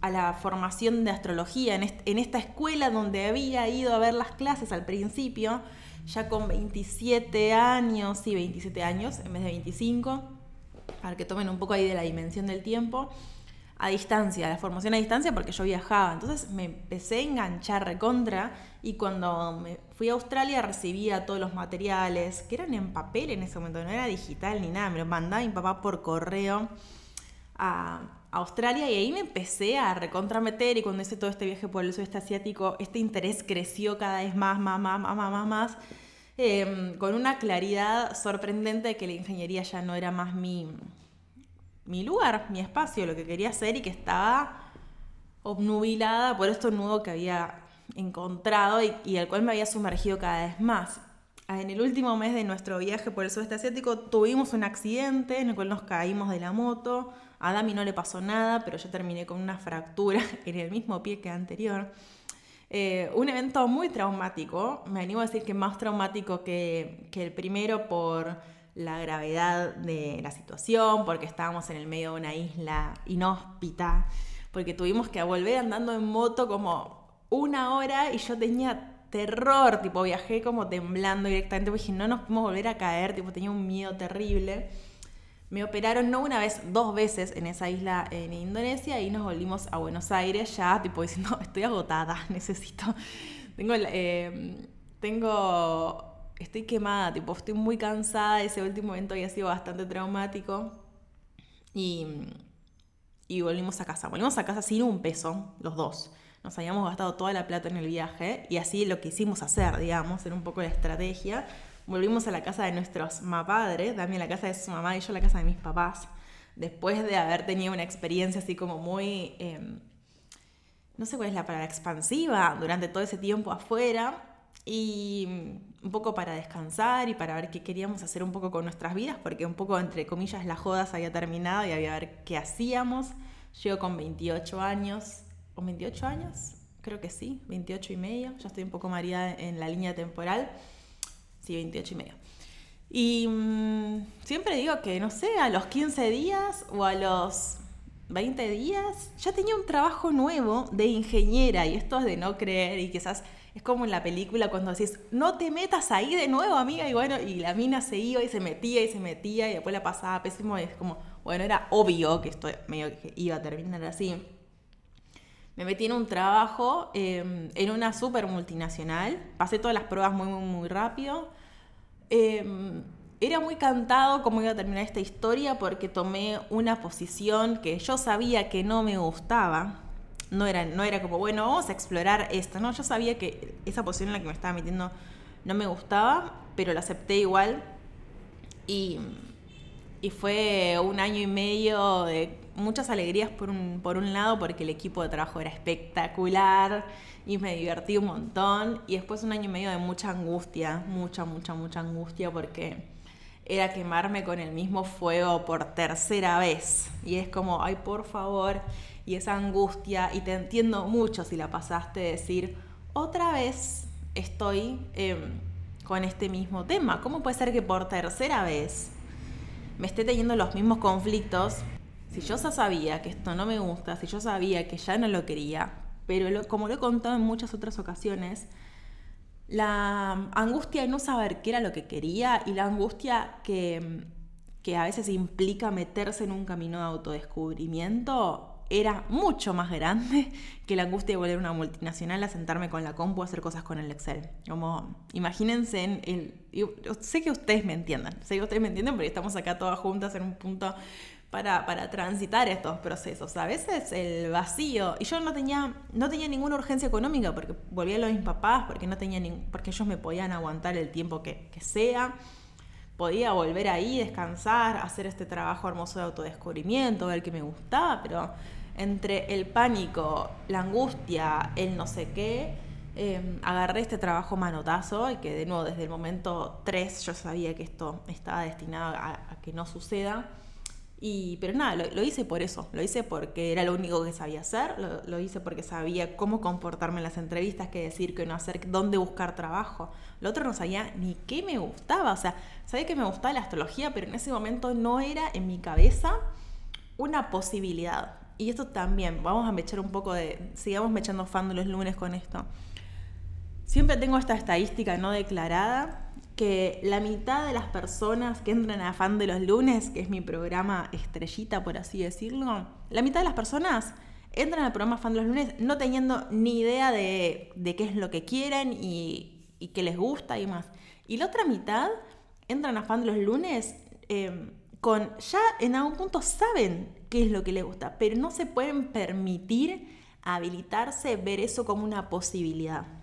a la formación de astrología en, esta escuela donde había ido a ver las clases al principio, ya con 27 años, sí, 27 años en vez de 25, para que tomen un poco ahí de la dimensión del tiempo. A distancia, la formación a distancia porque yo viajaba. Entonces me empecé a enganchar recontra y cuando me fui a Australia recibía todos los materiales que eran en papel en ese momento, no era digital ni nada, me lo mandaba mi papá por correo a Australia y ahí me empecé a recontrameter y cuando hice todo este viaje por el sudeste asiático, este interés creció cada vez más, más, más, más, más, más, em, con una claridad sorprendente de que la ingeniería ya no era más mi, mi lugar, mi espacio, lo que quería hacer y que estaba obnubilada por esto nuevo que había encontrado y, y al cual me había sumergido cada vez más. En el último mes de nuestro viaje por el sudeste asiático tuvimos un accidente en el cual nos caímos de la moto. A Dami no le pasó nada, pero yo terminé con una fractura en el mismo pie que anterior. Eh, un evento muy traumático, me animo a decir que más traumático que el primero por la gravedad de la situación, porque estábamos en el medio de una isla inhóspita, porque tuvimos que volver andando en moto como una hora y yo tenía terror, tipo viajé como temblando directamente, porque dije, no nos podemos volver a caer, tipo tenía un miedo terrible. Me operaron no una vez, dos veces en esa isla en Indonesia y nos volvimos a Buenos Aires ya, tipo diciendo, estoy agotada, necesito, tengo, eh, tengo estoy quemada, tipo, estoy muy cansada, ese último evento había sido bastante traumático y, y volvimos a casa. Volvimos a casa sin un peso, los dos. Nos habíamos gastado toda la plata en el viaje y así lo que hicimos hacer, digamos, era un poco la estrategia. Volvimos a la casa de nuestros padres, Dami a la casa de su mamá y yo a la casa de mis papás, después de haber tenido una experiencia así como muy, em, no sé cuál es la palabra, expansiva durante todo ese tiempo afuera y un poco para descansar y para ver qué queríamos hacer un poco con nuestras vidas, porque un poco, entre comillas, las jodas había terminado y había ver qué hacíamos. Yo con 28 años, ¿con 28 años? Creo que sí, 28 y medio, ya estoy un poco mareada en la línea temporal. Sí, 28 y medio. Y mm, siempre digo que, no sé, a los 15 días o a los 20 días ya tenía un trabajo nuevo de ingeniera y esto es de no creer y quizás es como en la película cuando decís, no te metas ahí de nuevo, amiga, y bueno, y la mina se iba y se metía y se metía y después la pasaba pésimo es como, bueno, era obvio que esto medio iba a terminar así. Me metí en un trabajo em, en una super multinacional, pasé todas las pruebas muy, muy, muy rápido. Em, era muy cantado cómo iba a terminar esta historia porque tomé una posición que yo sabía que no me gustaba, no era, no era como, bueno, vamos a explorar esto, ¿no? Yo sabía que esa posición en la que me estaba metiendo no me gustaba, pero la acepté igual. Y, y fue un año y medio de muchas alegrías por un, por un lado, porque el equipo de trabajo era espectacular y me divertí un montón. Y después un año y medio de mucha angustia, mucha, mucha, mucha angustia, porque era quemarme con el mismo fuego por tercera vez. Y es como, ay, por favor y esa angustia, y te entiendo mucho si la pasaste decir, otra vez estoy em, con este mismo tema. ¿Cómo puede ser que por tercera vez me esté teniendo los mismos conflictos? Si yo ya sabía que esto no me gusta, si yo sabía que ya no lo quería, pero como lo he contado en muchas otras ocasiones, la angustia de no saber qué era lo que quería y la angustia que, que a veces implica meterse en un camino de autodescubrimiento era mucho más grande que la angustia de volver a una multinacional a sentarme con la compu a hacer cosas con el Excel. Como, imagínense en el... Sé que ustedes me entiendan, sé que ustedes me entienden porque estamos acá todas juntas en un punto para, para, transitar estos procesos. A veces el vacío, y yo no tenía, no tenía ninguna urgencia económica porque volví a los mis papás, porque, no tenía porque ellos me podían aguantar el tiempo que, que sea podía volver ahí, descansar, hacer este trabajo hermoso de autodescubrimiento, ver qué me gustaba, pero entre el pánico, la angustia, el no sé qué, em, agarré este trabajo manotazo y que de nuevo desde el momento 3 yo sabía que esto estaba destinado a, que no suceda. Y, pero nada, lo, hice por eso, lo hice porque era lo único que sabía hacer, lo, hice porque sabía cómo comportarme en las entrevistas, qué decir, qué no hacer, dónde buscar trabajo. Lo otro no sabía ni qué me gustaba, o sea, sabía que me gustaba la astrología, pero en ese momento no era en mi cabeza una posibilidad y esto también, vamos a mechar un poco de, sigamos mechando fando los lunes con esto. Siempre tengo esta estadística no declarada que la mitad de las personas que entran a Fan de los lunes, que es mi programa estrellita, por así decirlo, la mitad de las personas entran al programa Fan de los lunes no teniendo ni idea de, qué es lo que quieren y, y, qué les gusta y más. Y la otra mitad entran a Fan de los lunes em, con ya en algún punto saben qué es lo que les gusta, pero no se pueden permitir habilitarse, ver eso como una posibilidad.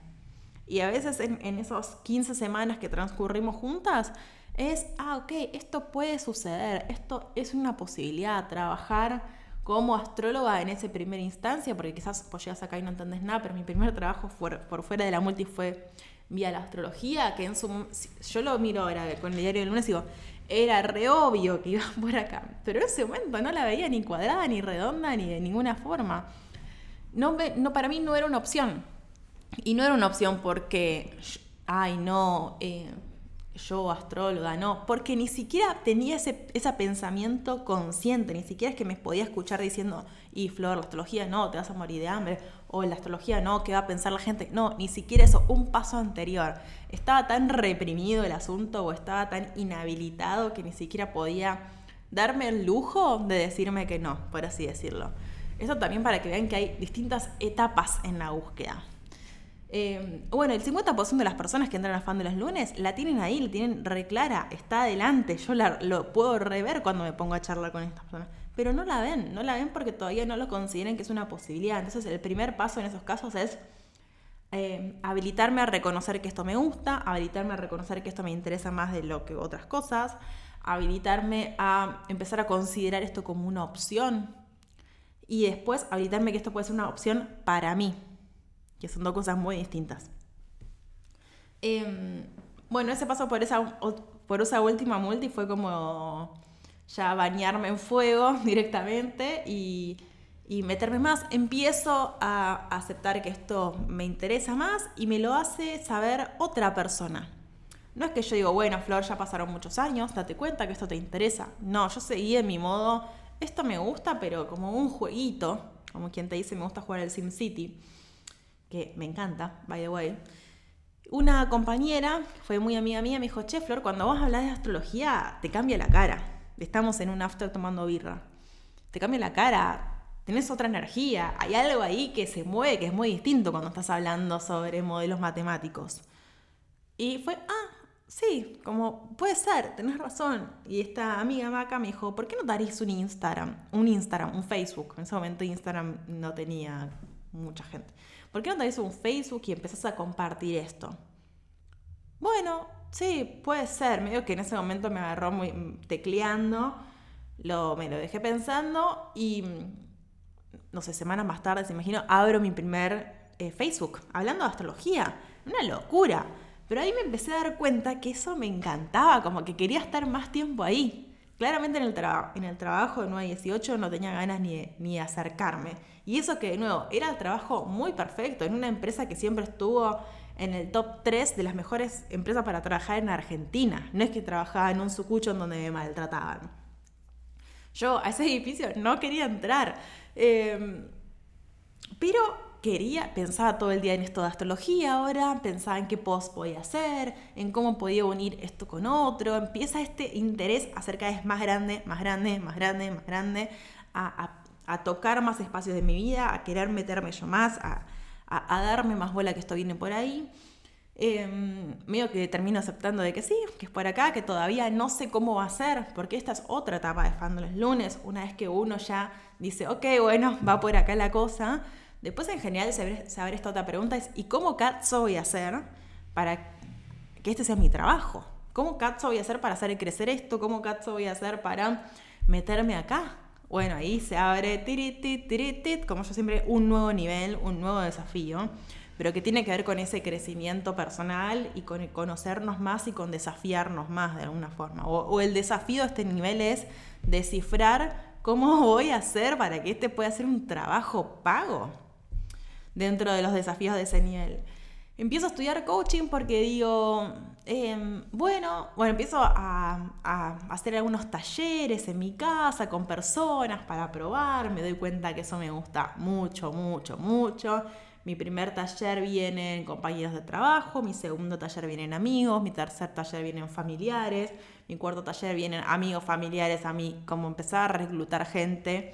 Y a veces en, en esas 15 semanas que transcurrimos juntas, es, ah, ok, esto puede suceder, esto es una posibilidad, trabajar como astróloga en esa primera instancia, porque quizás pues llegas acá y no entendés nada, pero mi primer trabajo por fuera de la multi fue vía la astrología, que en su yo lo miro ahora con el diario del lunes y digo, era re obvio que iba por acá, pero en ese momento no la veía ni cuadrada, ni redonda, ni de ninguna forma. No, no, para mí no era una opción. Y no era una opción porque, ay, no, eh, yo astróloga, no, porque ni siquiera tenía ese, ese pensamiento consciente, ni siquiera es que me podía escuchar diciendo, y Flor, la astrología no, te vas a morir de hambre, o la astrología no, ¿qué va a pensar la gente? No, ni siquiera eso, un paso anterior. Estaba tan reprimido el asunto o estaba tan inhabilitado que ni siquiera podía darme el lujo de decirme que no, por así decirlo. Eso también para que vean que hay distintas etapas en la búsqueda. Eh, bueno, el 50% de las personas que entran a fan de los lunes la tienen ahí, la tienen re clara, está adelante. Yo lo puedo rever cuando me pongo a charlar con estas personas. Pero no la ven, no la ven porque todavía no lo consideran que es una posibilidad. Entonces, el primer paso en esos casos es eh, habilitarme a reconocer que esto me gusta, habilitarme a reconocer que esto me interesa más de lo que otras cosas, habilitarme a empezar a considerar esto como una opción y después habilitarme que esto puede ser una opción para mí que son dos cosas muy distintas. Em, bueno, ese paso por esa, por esa última multi fue como ya bañarme en fuego directamente y, y meterme más. Empiezo a aceptar que esto me interesa más y me lo hace saber otra persona. No es que yo digo, bueno, Flor, ya pasaron muchos años, date cuenta que esto te interesa. No, yo seguí en mi modo, esto me gusta, pero como un jueguito, como quien te dice, me gusta jugar el SimCity me encanta, by the way, una compañera, fue muy amiga mía, me dijo, che, Flor, cuando vos hablas de astrología, te cambia la cara. Estamos en un after tomando birra. Te cambia la cara, tenés otra energía, hay algo ahí que se mueve, que es muy distinto cuando estás hablando sobre modelos matemáticos. Y fue, ah, sí, como puede ser, tenés razón. Y esta amiga Maca me dijo, ¿por qué no daréis un Instagram? Un Instagram, un Facebook. En ese momento Instagram no tenía mucha gente. ¿Por qué no te un Facebook y empezás a compartir esto? Bueno, sí, puede ser. Medio que en ese momento me agarró muy mm, tecleando, lo, me lo dejé pensando y, mm, no sé, semanas más tarde, se imagino, abro mi primer eh, Facebook, hablando de astrología. Una locura. Pero ahí me empecé a dar cuenta que eso me encantaba, como que quería estar más tiempo ahí. Claramente en el, en el trabajo de 9 a 18 no tenía ganas ni ni de acercarme. Y eso que, de nuevo, era el trabajo muy perfecto en una empresa que siempre estuvo en el top 3 de las mejores empresas para trabajar en Argentina. No es que trabajaba en un sucucho en donde me maltrataban. Yo a ese edificio no quería entrar. Em, pero quería, pensaba todo el día en esto de astrología ahora, pensaba en qué post podía hacer, en cómo podía unir esto con otro. Empieza este interés a ser cada vez más grande, más grande, más grande, más grande, a a tocar más espacios de mi vida, a querer meterme yo más, a, darme más bola que esto viene por ahí. Eh, medio que termino aceptando de que sí, que es por acá, que todavía no sé cómo va a ser, porque esta es otra etapa de fan los lunes, una vez que uno ya dice, ok, bueno, va por acá la cosa. Después en general saber, saber esta otra pregunta es, ¿y cómo cazzo voy a hacer para que este sea mi trabajo? ¿Cómo cazzo voy a hacer para hacer crecer esto? ¿Cómo cazzo voy a hacer para meterme acá? Bueno, ahí se abre, tiritit, tiritit, como yo siempre, un nuevo nivel, un nuevo desafío, pero que tiene que ver con ese crecimiento personal y con conocernos más y con desafiarnos más de alguna forma. O, el desafío de este nivel es descifrar cómo voy a hacer para que este pueda ser un trabajo pago dentro de los desafíos de ese nivel. Empiezo a estudiar coaching porque digo, Em, bueno, bueno, empiezo a, hacer algunos talleres en mi casa con personas para probar. Me doy cuenta que eso me gusta mucho, mucho, mucho. Mi primer taller viene en compañeros de trabajo, mi segundo taller viene en amigos, mi tercer taller viene en familiares, mi cuarto taller viene en amigos, familiares, a mí, como empezar a reclutar gente.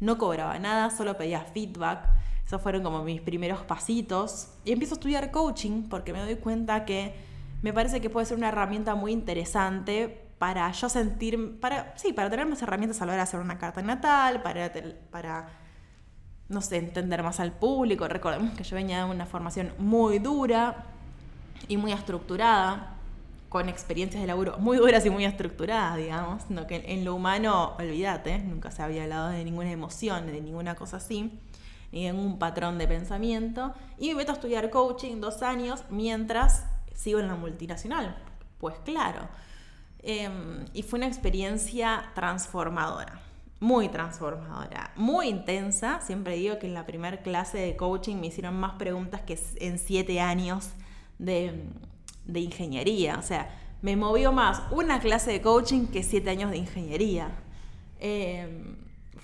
No cobraba nada, solo pedía feedback. Esos fueron como mis primeros pasitos. Y empiezo a estudiar coaching porque me doy cuenta que me parece que puede ser una herramienta muy interesante para yo sentir, para, sí, para tener más herramientas a la hora de hacer una carta natal, para, para, no sé, entender más al público. Recordemos que yo venía de una formación muy dura y muy estructurada, con experiencias de laburo muy duras y muy estructuradas, digamos, no que en lo humano, olvídate, nunca se había hablado de ninguna emoción, de ninguna cosa así, ni de ningún patrón de pensamiento. Y me meto a estudiar coaching dos años mientras sigo en la multinacional. Pues claro. Em, y fue una experiencia transformadora, muy transformadora, muy intensa. Siempre digo que en la primera clase de coaching me hicieron más preguntas que en siete años de, ingeniería. O sea, me movió más una clase de coaching que siete años de ingeniería. Em,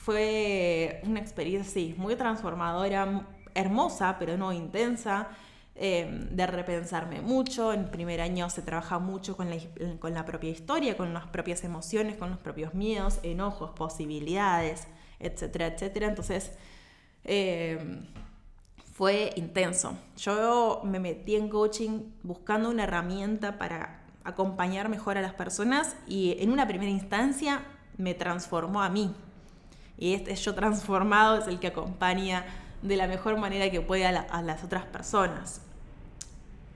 fue una experiencia, muy transformadora, hermosa, pero no intensa. Em, de repensarme mucho. En primer año se trabaja mucho con la, con la propia historia, con las propias emociones, con los propios miedos, enojos, posibilidades, etcétera, etcétera. Entonces, em, fue intenso. Yo me metí en coaching buscando una herramienta para acompañar mejor a las personas y en una primera instancia me transformó a mí. Y este yo transformado es el que acompaña de la mejor manera que puede a, las otras personas.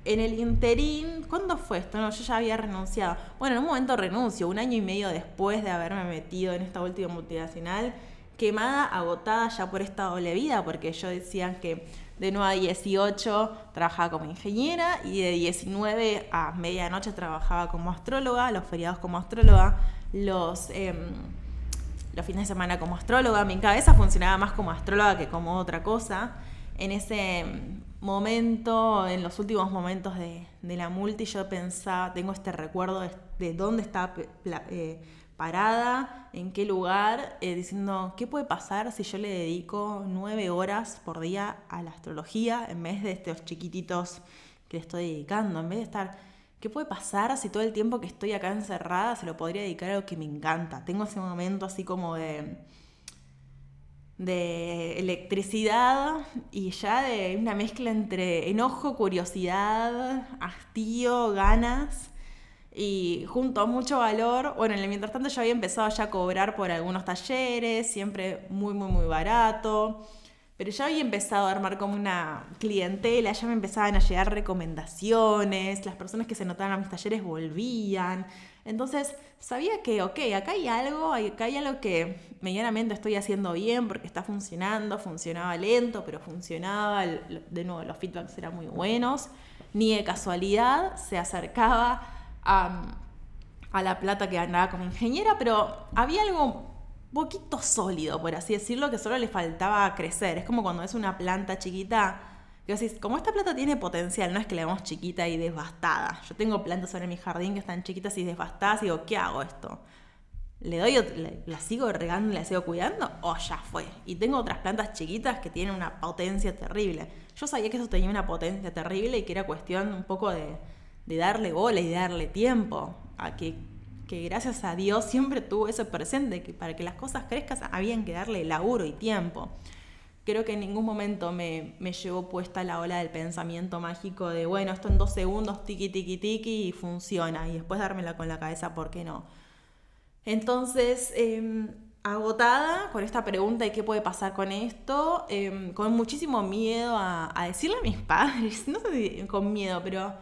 En el interín, ¿cuándo fue esto? No, yo ya había renunciado. Bueno, en un momento renuncio, un año y medio después de haberme metido en esta última multinacional, quemada, agotada ya por esta doble vida, porque yo decía que de 9 a 18 trabajaba como ingeniera y de 19 a medianoche trabajaba como astróloga, los feriados como astróloga, los... Em, los fines de semana como astróloga. Mi cabeza funcionaba más como astróloga que como otra cosa. En ese momento, en los últimos momentos de, la multi, yo pensaba, tengo este recuerdo de, dónde estaba eh, parada, en qué lugar, eh, diciendo, ¿qué puede pasar si yo le dedico nueve horas por día a la astrología en vez de estos chiquititos que le estoy dedicando? En vez de estar ¿Qué puede pasar si todo el tiempo que estoy acá encerrada se lo podría dedicar a algo que me encanta? Tengo ese momento así como de, de electricidad y ya de una mezcla entre enojo, curiosidad, hastío, ganas y junto a mucho valor. Bueno, mientras tanto yo había empezado ya a cobrar por algunos talleres, siempre muy, muy, muy barato. Pero ya había empezado a armar como una clientela, ya me empezaban a llegar recomendaciones, las personas que se notaban a mis talleres volvían. Entonces sabía que, ok, acá hay algo, acá hay algo que medianamente estoy haciendo bien porque está funcionando, funcionaba lento, pero funcionaba, de nuevo los feedbacks eran muy buenos, ni de casualidad se acercaba a, a la plata que ganaba como ingeniera, pero había algo poquito sólido, por así decirlo, que solo le faltaba crecer. Es como cuando es una planta chiquita, que decís, como esta planta tiene potencial, no es que la vemos chiquita y devastada. Yo tengo plantas en mi jardín que están chiquitas y devastadas y digo, ¿qué hago esto? ¿Le doy, la sigo regando y la sigo cuidando? ¿O ya fue? Y tengo otras plantas chiquitas que tienen una potencia terrible. Yo sabía que eso tenía una potencia terrible y que era cuestión un poco de, de darle bola y darle tiempo a que que gracias a Dios siempre tuvo eso presente, que para que las cosas crezcan habían que darle laburo y tiempo. Creo que en ningún momento me, me llevó puesta la ola del pensamiento mágico de, bueno, esto en dos segundos, tiki, tiki, tiki, y funciona, y después dármela con la cabeza, ¿por qué no? Entonces, em, agotada con esta pregunta de qué puede pasar con esto, em, con muchísimo miedo a, a, decirle a mis padres, no sé si con miedo, pero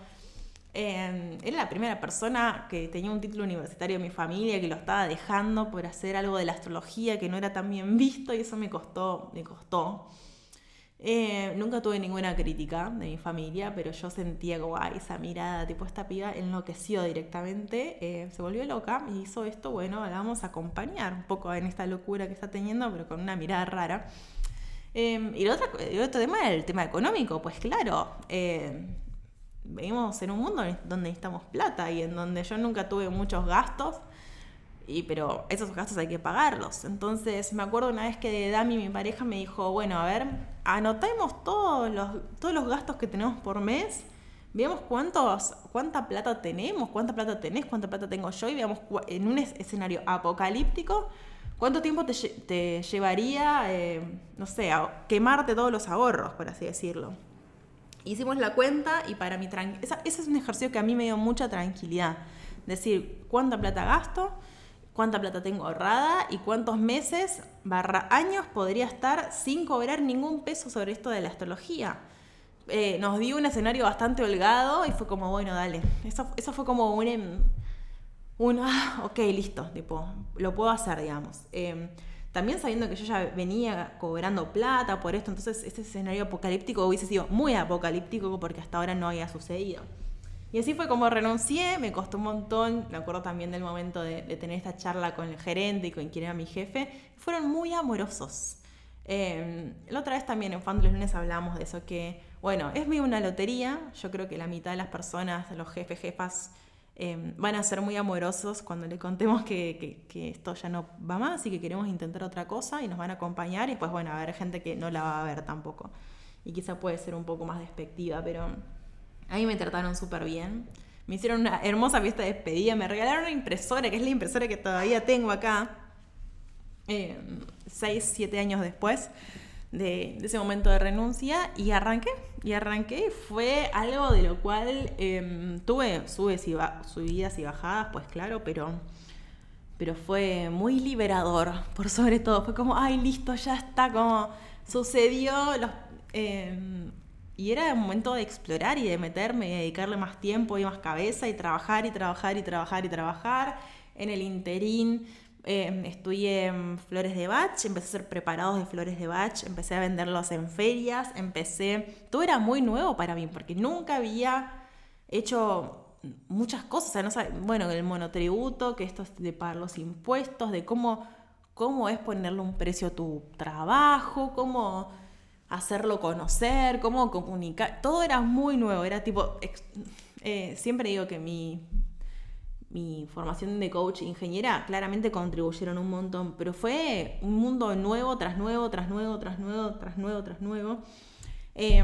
era la primera persona que tenía un título universitario en mi familia que lo estaba dejando por hacer algo de la astrología que no era tan bien visto y eso me costó, me costó. Eh, nunca tuve ninguna crítica de mi familia, pero yo sentía como, esa mirada, tipo, esta piba enloqueció directamente, eh, se volvió loca y hizo esto, bueno, la vamos a acompañar un poco en esta locura que está teniendo, pero con una mirada rara. Em, y el otro, tema era el tema económico, pues claro, vivimos en un mundo donde necesitamos plata y en donde yo nunca tuve muchos gastos, y, pero esos gastos hay que pagarlos. Entonces me acuerdo una vez que Dami, mi pareja, me dijo, bueno, a ver, anotemos todos los, todos los gastos que tenemos por mes, veamos cuántos, cuánta plata tenemos, cuánta plata tenés, cuánta plata tengo yo, y veamos en un escenario apocalíptico, cuánto tiempo te, llevaría, eh, no sé, quemarte todos los ahorros, por así decirlo. Hicimos la cuenta y para mi ese es un ejercicio que a mí me dio mucha tranquilidad. Decir, ¿cuánta plata gasto? ¿Cuánta plata tengo ahorrada? ¿Y cuántos meses barra años podría estar sin cobrar ningún peso sobre esto de la astrología? Eh, nos dio un escenario bastante holgado y fue como, bueno, dale. Eso, eso fue como un, em, un, ah, ok, listo, tipo, lo puedo hacer, digamos. Em, también sabiendo que yo ya venía cobrando plata por esto, entonces este escenario apocalíptico hubiese sido muy apocalíptico porque hasta ahora no había sucedido. Y así fue como renuncié, me costó un montón, me acuerdo también del momento de, tener esta charla con el gerente y con quien era mi jefe, fueron muy amorosos. Eh, la otra vez también en Fan de Lunes hablamos de eso, que bueno, es muy una lotería, yo creo que la mitad de las personas, los jefes, jefas, Em, van a ser muy amorosos cuando le contemos que, esto ya no va más y que queremos intentar otra cosa y nos van a acompañar y pues bueno, a haber gente que no la va a ver tampoco. Y quizá puede ser un poco más despectiva, pero a mí me trataron súper bien. Me hicieron una hermosa fiesta de despedida, me regalaron una impresora, que es la impresora que todavía tengo acá, eh, seis, siete años después de, ese momento de renuncia y arranqué. Y arranqué fue algo de lo cual em, tuve subes y subidas y bajadas, pues claro, pero, pero fue muy liberador, por sobre todo. Fue como, ay, listo, ya está, como sucedió. Em, y era el momento de explorar y de meterme y dedicarle más tiempo y más cabeza y trabajar y trabajar y trabajar y trabajar. En el interín Em, estudié flores de Bach, empecé a hacer preparados de flores de Bach, empecé a venderlos en ferias, empecé... Todo era muy nuevo para mí porque nunca había hecho muchas cosas. no bueno, el monotributo, que esto es de pagar los impuestos, de cómo, cómo es ponerle un precio a tu trabajo, cómo hacerlo conocer, cómo comunicar. Todo era muy nuevo, era tipo... Eh, siempre digo que mi, mi formación de coach ingeniera claramente contribuyeron un montón, pero fue un mundo nuevo tras nuevo, tras nuevo, tras nuevo, tras nuevo, tras nuevo. Eh,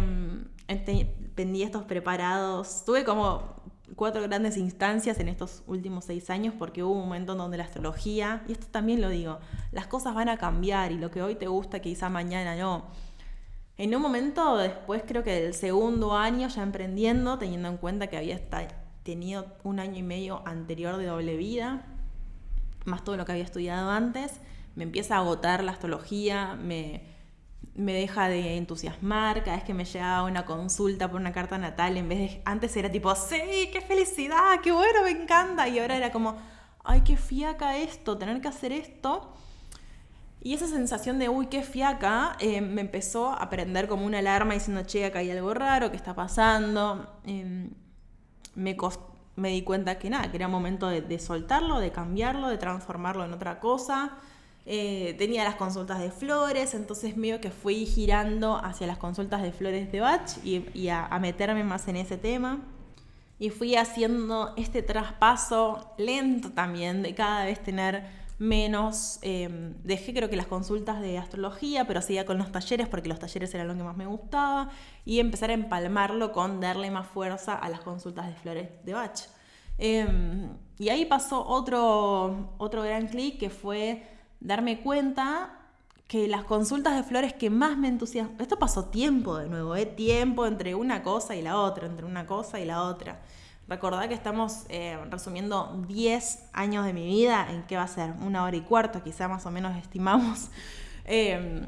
estos preparados, tuve como cuatro grandes instancias en estos últimos seis años porque hubo un momento en donde la astrología, y esto también lo digo, las cosas van a cambiar y lo que hoy te gusta quizá mañana no. En un momento después creo que del segundo año ya emprendiendo, teniendo en cuenta que había esta tenido un año y medio anterior de doble vida, más todo lo que había estudiado antes, me empieza a agotar la astrología, me, me deja de entusiasmar, cada vez que me llegaba una consulta por una carta natal, en vez de, antes era tipo, sí, qué felicidad, qué bueno, me encanta, y ahora era como, ay, qué fiaca esto, tener que hacer esto. Y esa sensación de, uy, qué fiaca, eh, me empezó a prender como una alarma diciendo, che, acá hay algo raro, ¿qué está pasando? Em, me, di cuenta que nada, que era momento de, soltarlo, de cambiarlo, de transformarlo en otra cosa. Eh, tenía las consultas de flores, entonces medio que fui girando hacia las consultas de flores de Bach y, a, meterme más en ese tema. Y fui haciendo este traspaso lento también de cada vez tener menos, em, dejé creo que las consultas de astrología, pero seguía con los talleres porque los talleres eran lo que más me gustaba y empezar a empalmarlo con darle más fuerza a las consultas de flores de Bach. Em, y ahí pasó otro, otro gran clic que fue darme cuenta que las consultas de flores que más me entusiasman, esto pasó tiempo de nuevo, ¿eh? tiempo entre una cosa y la otra, entre una cosa y la otra. Recordad que estamos eh, resumiendo 10 años de mi vida, ¿en qué va a ser? Una hora y cuarto, quizá más o menos estimamos. Em,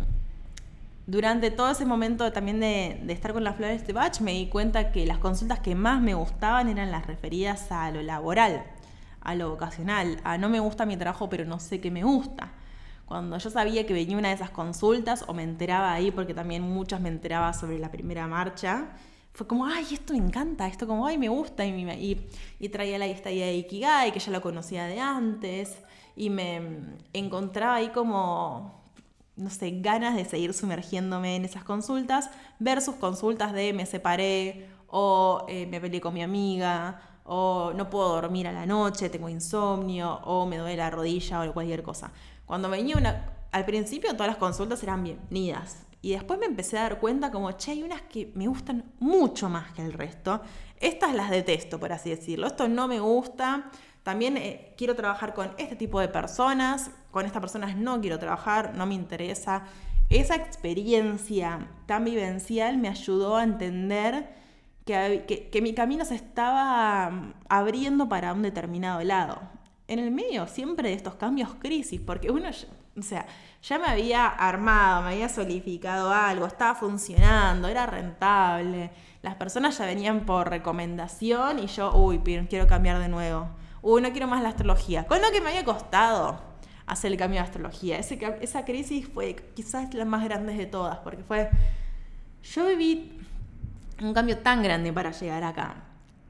durante todo ese momento también de, estar con las flores de Bach, me di cuenta que las consultas que más me gustaban eran las referidas a lo laboral, a lo vocacional, a no me gusta mi trabajo, pero no sé qué me gusta. Cuando yo sabía que venía una de esas consultas, o me enteraba ahí, porque también muchas me enteraba sobre la primera marcha, fue como, ay, esto me encanta, esto como, ay, me gusta, y, y, traía la historia de Ikigai, que ya lo conocía de antes, y me encontraba ahí como, no sé, ganas de seguir sumergiéndome en esas consultas, versus consultas de me separé, o eh, me peleé con mi amiga, o no puedo dormir a la noche, tengo insomnio, o me duele la rodilla o cualquier cosa. Cuando venía una... Al principio todas las consultas eran bienvenidas. Y después me empecé a dar cuenta como, che, hay unas que me gustan mucho más que el resto. Estas las detesto, por así decirlo. Esto no me gusta. También eh, quiero trabajar con este tipo de personas. Con estas personas no quiero trabajar, no me interesa. Esa experiencia tan vivencial me ayudó a entender que, que mi camino se estaba mm, abriendo para un determinado lado. En el medio siempre de estos cambios crisis, porque uno, o sea, ya me había armado, me había solidificado algo, estaba funcionando, era rentable. Las personas ya venían por recomendación y yo, uy, quiero cambiar de nuevo. Uy, no quiero más la astrología. Con lo que me había costado hacer el cambio de astrología. esa crisis fue quizás la más grande de todas, porque fue, yo viví un cambio tan grande para llegar acá.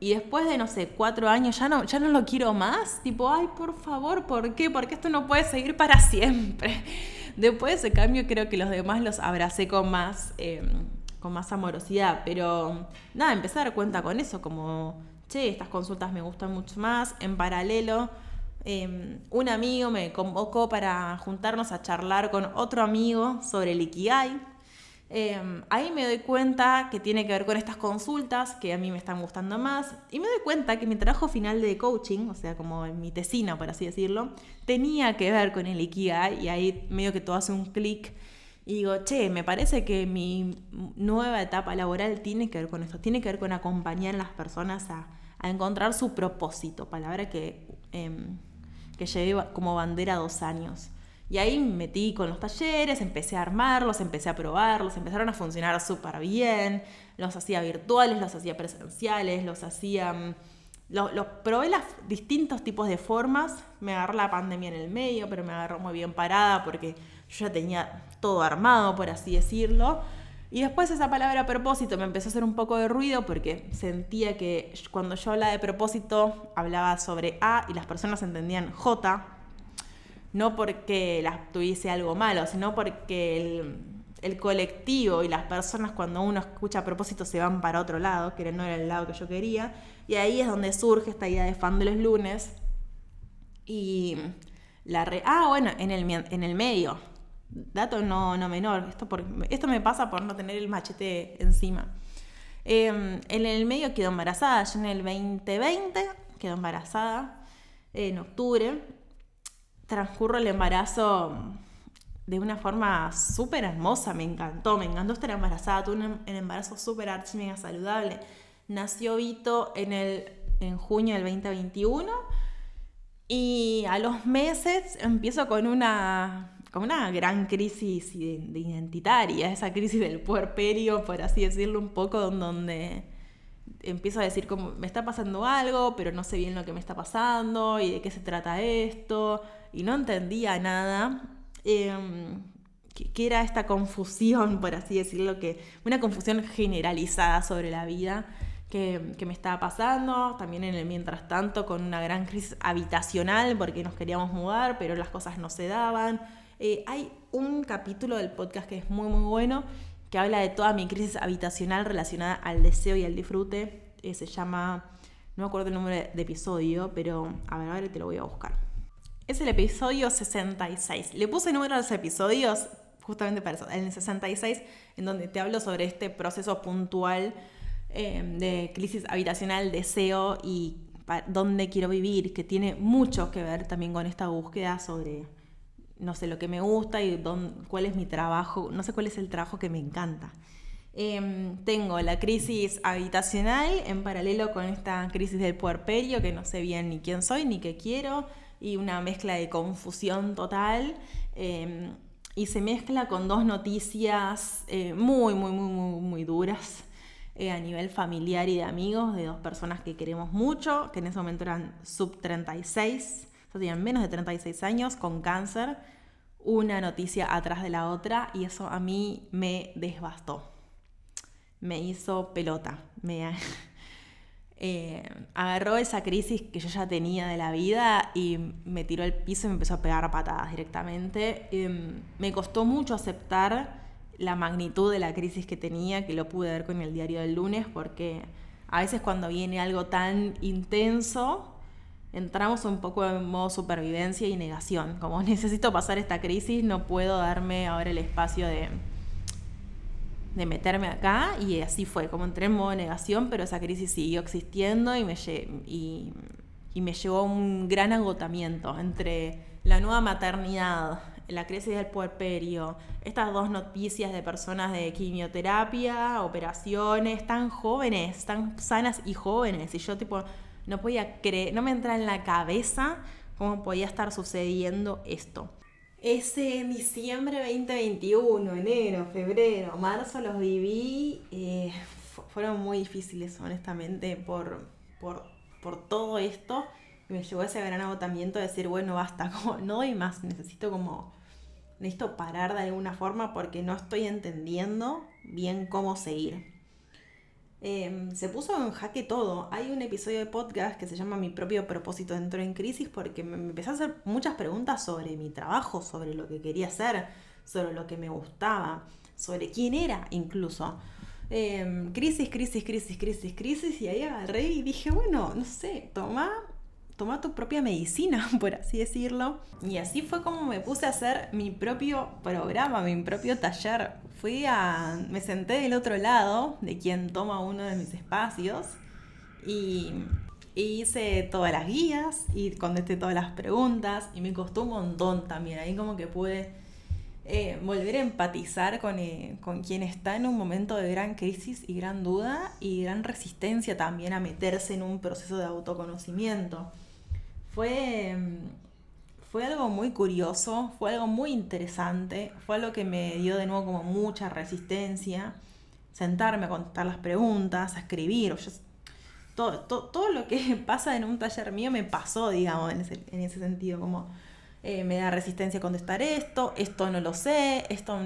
Y después de, no sé, cuatro años ya no, ya no lo quiero más. Tipo, ay, por favor, ¿por qué? Porque esto no puede seguir para siempre. Después de ese cambio creo que los demás los abracé con más, em, con más amorosidad, pero nada, empecé a dar cuenta con eso, como, che, estas consultas me gustan mucho más. En paralelo, em, un amigo me convocó para juntarnos a charlar con otro amigo sobre el Ikigai Em, ahí me doy cuenta que tiene que ver con estas consultas que a mí me están gustando más. Y me doy cuenta que mi trabajo final de coaching, o sea, como mi tesina, por así decirlo, tenía que ver con el Ikigai. Y ahí medio que todo hace un clic. Y digo, che, me parece que mi nueva etapa laboral tiene que ver con esto, tiene que ver con acompañar a las personas a, encontrar su propósito, palabra que, em, que llevé como bandera dos años. Y ahí me metí con los talleres, empecé a armarlos, empecé a probarlos, empezaron a funcionar súper bien. Los hacía virtuales, los hacía presenciales, los hacía... Mm, los, probé los distintos tipos de formas. Me agarró la pandemia en el medio, pero me agarró muy bien parada porque yo ya tenía todo armado, por así decirlo. Y después esa palabra propósito me empezó a hacer un poco de ruido porque sentía que cuando yo hablaba de propósito hablaba sobre A y las personas entendían J, no porque las tuviese algo malo, sino porque el, colectivo y las personas cuando uno escucha a propósito se van para otro lado, que no era el lado que yo quería, y ahí es donde surge esta idea de fan de los lunes. Y la re ah, bueno, en el, en el medio, dato no, no menor, esto, por, esto me pasa por no tener el machete encima. Em, en el medio quedó embarazada, yo en el 2020 quedó embarazada, en octubre, transcurro el embarazo de una forma súper hermosa, me encantó, me encantó estar embarazada, tuve un embarazo súper archi mega saludable. Nació Vito en, el, en junio del 2021 y a los meses empiezo con una, con una gran crisis identitaria, esa crisis del puerperio, por así decirlo, un poco donde empiezo a decir como me está pasando algo, pero no sé bien lo que me está pasando y de qué se trata esto y no entendía nada. Em, que, era esta confusión, por así decirlo, que una confusión generalizada sobre la vida que, me estaba pasando, también en el mientras tanto con una gran crisis habitacional porque nos queríamos mudar, pero las cosas no se daban. Eh, hay un capítulo del podcast que es muy muy bueno, que habla de toda mi crisis habitacional relacionada al deseo y al disfrute. Eh, se llama, no me acuerdo el número de, de episodio, pero a ver, a ver, te lo voy a buscar. Es el episodio 66. Le puse número a los episodios justamente para eso, en el 66, en donde te hablo sobre este proceso puntual eh, de crisis habitacional, deseo y dónde quiero vivir, que tiene mucho que ver también con esta búsqueda sobre, no sé, lo que me gusta y cuál es mi trabajo, no sé cuál es el trabajo que me encanta. Em, tengo la crisis habitacional en paralelo con esta crisis del puerperio, que no sé bien ni quién soy ni qué quiero y una mezcla de confusión total. Em, y se mezcla con dos noticias eh, muy, muy, muy, muy, muy duras eh, a nivel familiar y de amigos, de dos personas que queremos mucho, que en ese momento eran sub 36, o tenían menos de 36 años, con cáncer, una noticia atrás de la otra, y eso a mí me desbastó. Me hizo pelota. Me, Eh, agarró esa crisis que yo ya tenía de la vida y me tiró al piso y me empezó a pegar patadas directamente. Em, me costó mucho aceptar la magnitud de la crisis que tenía, que lo pude ver con el diario del lunes, porque a veces cuando viene algo tan intenso, entramos un poco en modo supervivencia y negación. Como necesito pasar esta crisis, no puedo darme ahora el espacio de, de meterme acá. Y así fue, como entré en modo negación, pero esa crisis siguió existiendo y me, y, y me llevó a un gran agotamiento entre la nueva maternidad, la crisis del puerperio, estas dos noticias de personas de quimioterapia, operaciones, tan jóvenes, tan sanas y jóvenes. Y yo tipo no podía creer, no me entra en la cabeza cómo podía estar sucediendo esto. Ese diciembre 2021, enero, febrero, marzo los viví, eh, fueron muy difíciles honestamente por, por, por todo esto me llegó ese gran agotamiento de decir, bueno, basta, como no doy más, necesito como, necesito parar de alguna forma porque no estoy entendiendo bien cómo seguir. Em, se puso en jaque todo. Hay un episodio de podcast que se llama Mi propio propósito dentro en crisis porque me empecé a hacer muchas preguntas sobre mi trabajo, sobre lo que quería hacer, sobre lo que me gustaba, sobre quién era incluso. Em, crisis, crisis, crisis, crisis, crisis. Y ahí agarré y dije, bueno, no sé, toma toma tu propia medicina, por así decirlo. Y así fue como me puse a hacer mi propio programa, mi propio taller. Fui a. me senté del otro lado de quien toma uno de mis espacios y, hice todas las guías y contesté todas las preguntas y me costó un montón también. Ahí como que pude. Eh, volver a empatizar con, eh, con quien está en un momento de gran crisis y gran duda y gran resistencia también a meterse en un proceso de autoconocimiento. Fue, fue algo muy curioso, fue algo muy interesante, fue algo que me dio de nuevo como mucha resistencia, sentarme a contestar las preguntas, a escribir. todo, todo, lo que pasa en un taller mío me pasó, digamos, en ese, en ese sentido, como eh, me da resistencia a contestar esto, esto no lo sé, esto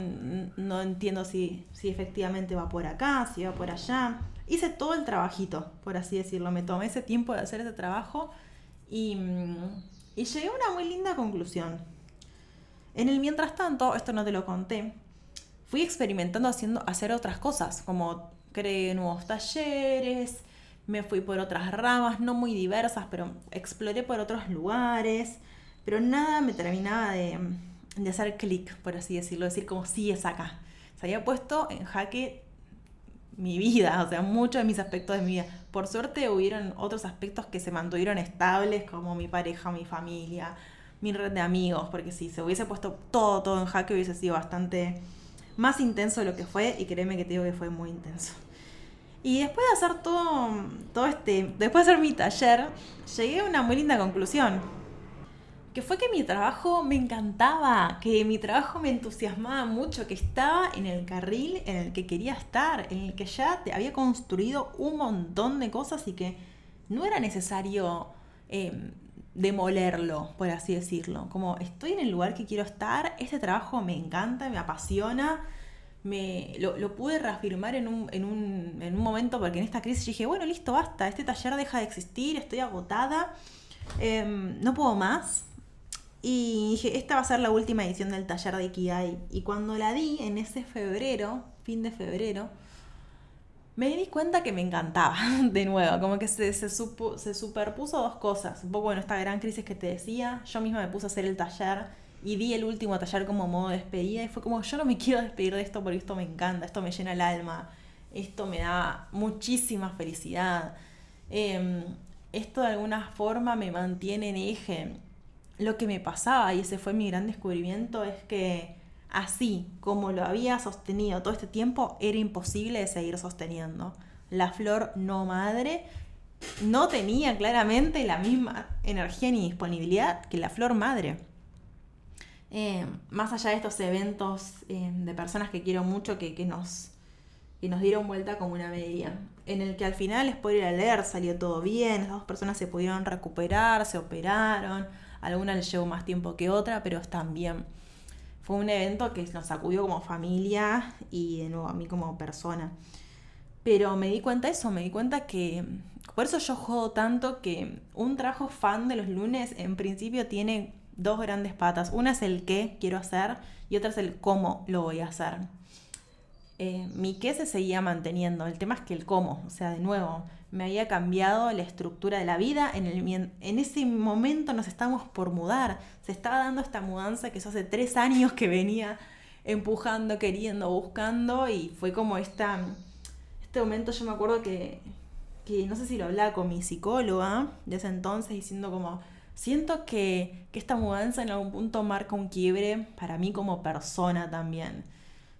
no entiendo si, si efectivamente va por acá, si va por allá. Hice todo el trabajito, por así decirlo, me tomé ese tiempo de hacer ese trabajo y, llegué a una muy linda conclusión. En el mientras tanto, esto no te lo conté, fui experimentando haciendo, hacer otras cosas, como creé nuevos talleres, me fui por otras ramas, no muy diversas, pero exploré por otros lugares, pero nada me terminaba de, hacer clic, por así decirlo, decir como sí acá. Se había puesto en jaque mi vida, o sea, muchos de mis aspectos de mi vida. Por suerte hubieron otros aspectos que se mantuvieron estables, como mi pareja, mi familia, mi red de amigos, porque si se hubiese puesto todo, todo en jaque hubiese sido bastante más intenso de lo que fue, y créeme que te digo que fue muy intenso. Y después de hacer todo, todo este, después de hacer mi taller, llegué a una muy linda conclusión que fue que mi trabajo me encantaba, que mi trabajo me entusiasmaba mucho, que estaba en el carril en el que quería estar, en el que ya te había construido un montón de cosas y que no era necesario em, demolerlo, por así decirlo. Como estoy en el lugar que quiero estar, este trabajo me encanta, me apasiona. Me, lo, pude reafirmar en un, en, un, en un momento porque en esta crisis dije, bueno, listo, basta, este taller deja de existir, estoy agotada, em, no puedo más, y dije, esta va a ser la última edición del taller de Ikigai. Y cuando la di en ese febrero, fin de febrero, me di cuenta que me encantaba de nuevo. Como que se, se, superpuso dos cosas. Un poco, bueno, esta gran crisis que te decía. Yo misma me puse a hacer el taller y di el último taller como modo de despedida. Y fue como, yo no me quiero despedir de esto porque esto me encanta, esto me llena el alma, esto me da muchísima felicidad. Em, esto de alguna forma me mantiene en eje lo que me pasaba, y ese fue mi gran descubrimiento, es que así como lo había sostenido todo este tiempo, era imposible de seguir sosteniendo. La flor no madre no tenía claramente la misma energía ni disponibilidad que la flor madre. Eh, más allá de estos eventos eh, de personas que quiero mucho que, nos, que nos dieron vuelta como una media, en el que al final, después de ir a leer, salió todo bien, las dos personas se pudieron recuperar, se operaron, alguna le llevó más tiempo que otra, pero también fue un evento que nos sacudió como familia y de nuevo a mí como persona. Pero me di cuenta de eso, me di cuenta que por eso yo juego tanto que un trabajo fan de los lunes en principio tiene dos grandes patas. Una es el qué quiero hacer y otra es el cómo lo voy a hacer. eh, mi qué se seguía manteniendo. El tema es que el cómo, o sea, de nuevo, me había cambiado la estructura de la vida. En, el, en ese momento nos estábamos por mudar. Se estaba dando esta mudanza que eso hace tres años que venía empujando, queriendo, buscando y fue como esta, este momento yo me acuerdo que, que no sé si lo hablaba con mi psicóloga de ese entonces diciendo como siento que, que esta mudanza en algún punto marca un quiebre para mí como persona también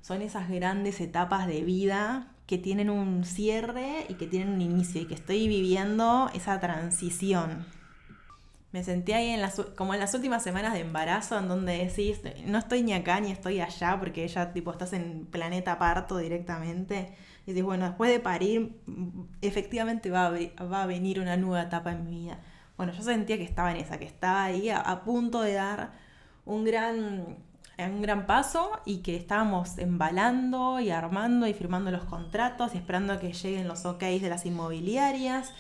son esas grandes etapas de vida que tienen un cierre y que tienen un inicio y que estoy viviendo esa transición. Me sentí ahí en las, como en las últimas semanas de embarazo en donde decís, no estoy ni acá ni estoy allá porque ya tipo estás en planeta parto directamente. Y dices, bueno, después de parir, efectivamente va a, va a venir una nueva etapa en mi vida. Bueno, yo sentía que estaba en esa, que estaba ahí a punto de dar un gran un gran paso y que estábamos embalando y armando y firmando los contratos y esperando que lleguen los ok de las inmobiliarias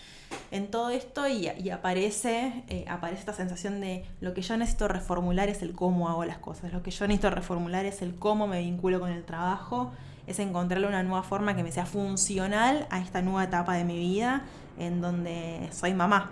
en todo esto y, aparece, eh, aparece esta sensación de lo que yo necesito reformular es el cómo hago las cosas, lo que yo necesito reformular es el cómo me vinculo con el trabajo, es encontrarle una nueva forma que me sea funcional a esta nueva etapa de mi vida en donde soy mamá.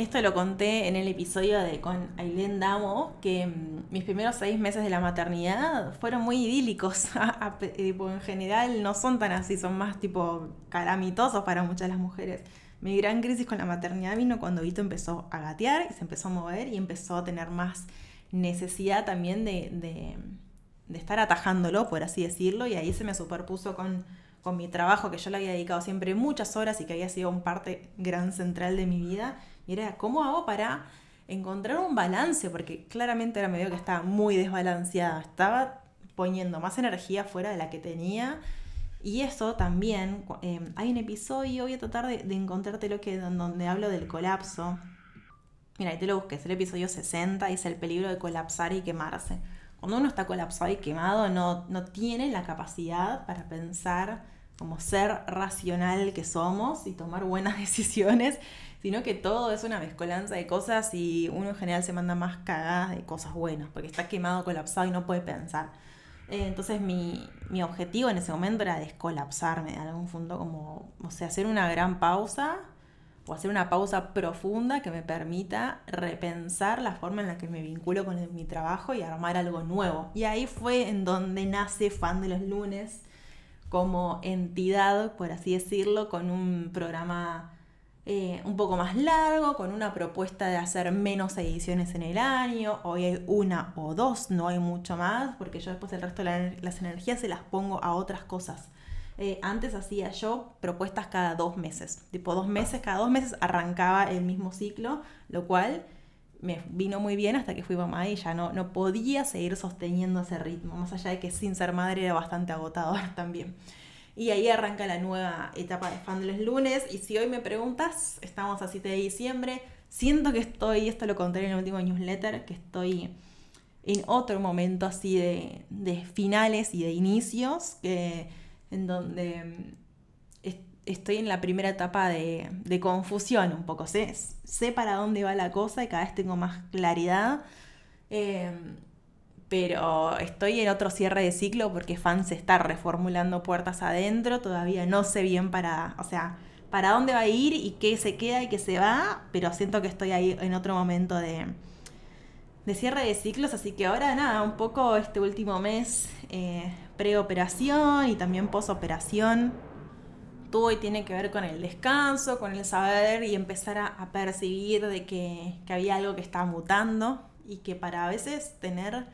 Esto lo conté en el episodio de con Ailén Damo, que mm, mis primeros seis meses de la maternidad fueron muy idílicos. en general no son tan así, son más tipo calamitosos para muchas de las mujeres. Mi gran crisis con la maternidad vino cuando Vito empezó a gatear y se empezó a mover y empezó a tener más necesidad también de, de, estar atajándolo, por así decirlo, y ahí se me superpuso con, con mi trabajo, que yo le había dedicado siempre muchas horas y que había sido un parte gran central de mi vida y era, ¿cómo hago para encontrar un balance? Porque claramente era medio que estaba muy desbalanceada. Estaba poniendo más energía fuera de la que tenía. Y eso también, em, hay un episodio, voy a tratar de, encontrarte lo que donde hablo del colapso. Mira, ahí te lo busques, el episodio 60 dice el peligro de colapsar y quemarse. Cuando uno está colapsado y quemado, no, no tiene la capacidad para pensar como ser racional que somos y tomar buenas decisiones sino que todo es una mezcolanza de cosas y uno en general se manda más cagadas de cosas buenas, porque está quemado, colapsado y no puede pensar. Eh, entonces mi, objetivo en ese momento era descolapsarme de algún punto, como, o sea, hacer una gran pausa o hacer una pausa profunda que me permita repensar la forma en la que me vinculo con mi trabajo y armar algo nuevo. Y ahí fue en donde nace Fan de los Lunes como entidad, por así decirlo, con un programa eh, un poco más largo, con una propuesta de hacer menos ediciones en el año. Hoy hay una o dos, no hay mucho más, porque yo después el resto de las energías se las pongo a otras cosas. Eh, antes hacía yo propuestas cada dos meses, tipo dos meses, cada dos meses arrancaba el mismo ciclo, lo cual me vino muy bien hasta que fui mamá y ya no, no podía seguir sosteniendo ese ritmo, más allá de que sin ser madre era bastante agotador también. Y ahí arranca la nueva etapa de Fan de los lunes. Y si hoy me preguntas, estamos a 7 de diciembre. Siento que estoy, esto lo conté en el último newsletter, que estoy en otro momento así de, de finales y de inicios, que, en donde mm, estoy en la primera etapa de, de confusión un poco. Sé, sé para dónde va la cosa y cada vez tengo más claridad. Eh, pero estoy en otro cierre de ciclo porque Fan se está reformulando puertas adentro, todavía no sé bien para, o sea, para dónde va a ir y qué se queda y qué se va, pero siento que estoy ahí en otro momento de, de cierre de ciclos, así que ahora nada, un poco este último mes eh, preoperación y también posoperación. Todo y tiene que ver con el descanso, con el saber y empezar a, percibir de que, que había algo que estaba mutando y que para a veces tener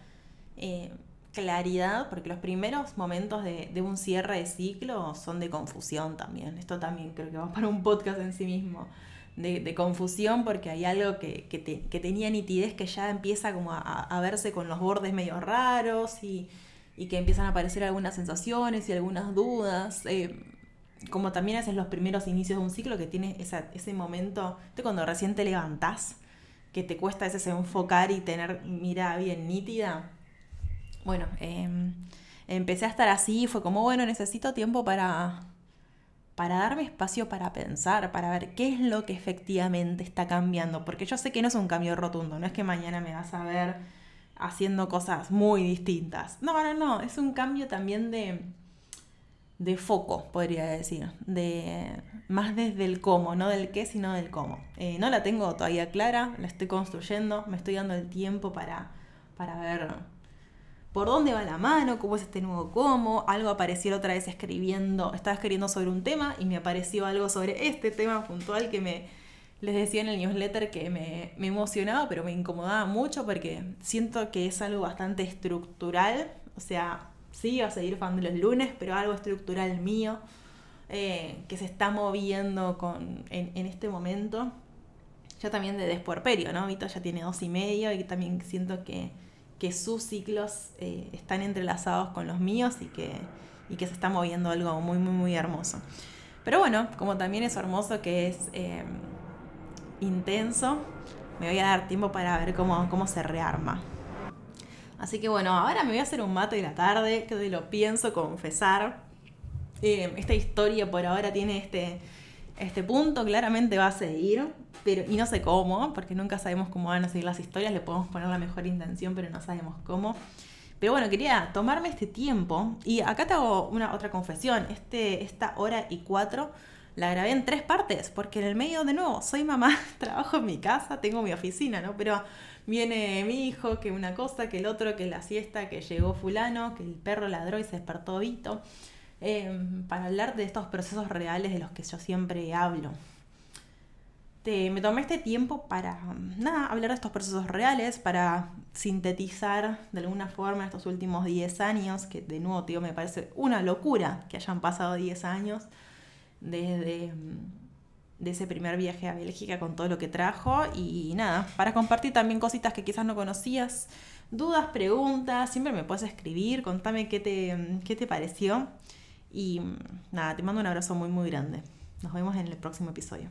eh, claridad, porque los primeros momentos de, un cierre de ciclo son de confusión también. Esto también creo que va para un podcast en sí mismo. De, confusión porque hay algo que, que, tenía nitidez que ya empieza como a, verse con los bordes medio raros y, que empiezan a aparecer algunas sensaciones y algunas dudas. Eh, como también haces los primeros inicios de un ciclo que tiene ese momento, cuando recién te levantás, que te cuesta ese enfocar y tener mira bien nítida bueno, em, empecé a estar así, fue como, bueno, necesito tiempo para, para darme espacio para pensar, para ver qué es lo que efectivamente está cambiando, porque yo sé que no es un cambio rotundo, no es que mañana me vas a ver haciendo cosas muy distintas. No, no, no, es un cambio también de, de foco, podría decir, de más desde el cómo, no del qué, sino del cómo. Eh, no la tengo todavía clara, la estoy construyendo, me estoy dando el tiempo para, para ver por dónde va la mano, cómo es este nuevo cómo. Algo apareció otra vez escribiendo, estaba escribiendo sobre un tema y me apareció algo sobre este tema puntual que me, les decía en el newsletter que me, emocionaba, pero me incomodaba mucho porque siento que es algo bastante estructural, o sea, sí, a seguir fan de los lunes, pero algo estructural mío, eh, que se está moviendo con, en, este momento. Ya también de despuerperio, ¿no? Vito ya tiene dos y medio y también siento que, que sus ciclos eh, están entrelazados con los míos y que, y que se está moviendo algo muy, muy, muy hermoso. Pero bueno, como también es hermoso que es eh, intenso, me voy a dar tiempo para ver cómo, cómo se rearma. Así que bueno, ahora me voy a hacer un mate de la tarde, que lo pienso confesar. Eh, esta historia por ahora tiene este, este punto, claramente va a seguir, pero, y no sé cómo, porque nunca sabemos cómo van a seguir las historias, le podemos poner la mejor intención, pero no sabemos cómo. Pero bueno, quería tomarme este tiempo y acá te hago una otra confesión. Este, esta hora y cuatro la grabé en tres partes, porque en el medio, de nuevo, soy mamá, trabajo en mi casa, tengo mi oficina, ¿no? Pero viene mi hijo, que una cosa, que el otro, que la siesta, que llegó fulano, que el perro ladró y se despertó Vito, em, para hablar de estos procesos reales de los que yo siempre hablo. me tomé este tiempo para, nada, hablar de estos procesos reales, para sintetizar de alguna forma estos últimos 10 años, que de nuevo, tío, me parece una locura que hayan pasado 10 años desde de ese primer viaje a Bélgica con todo lo que trajo y nada, para compartir también cositas que quizás no conocías, dudas, preguntas, siempre me puedes escribir, contame qué te, qué te pareció y nada, te mando un abrazo muy muy grande. Nos vemos en el próximo episodio.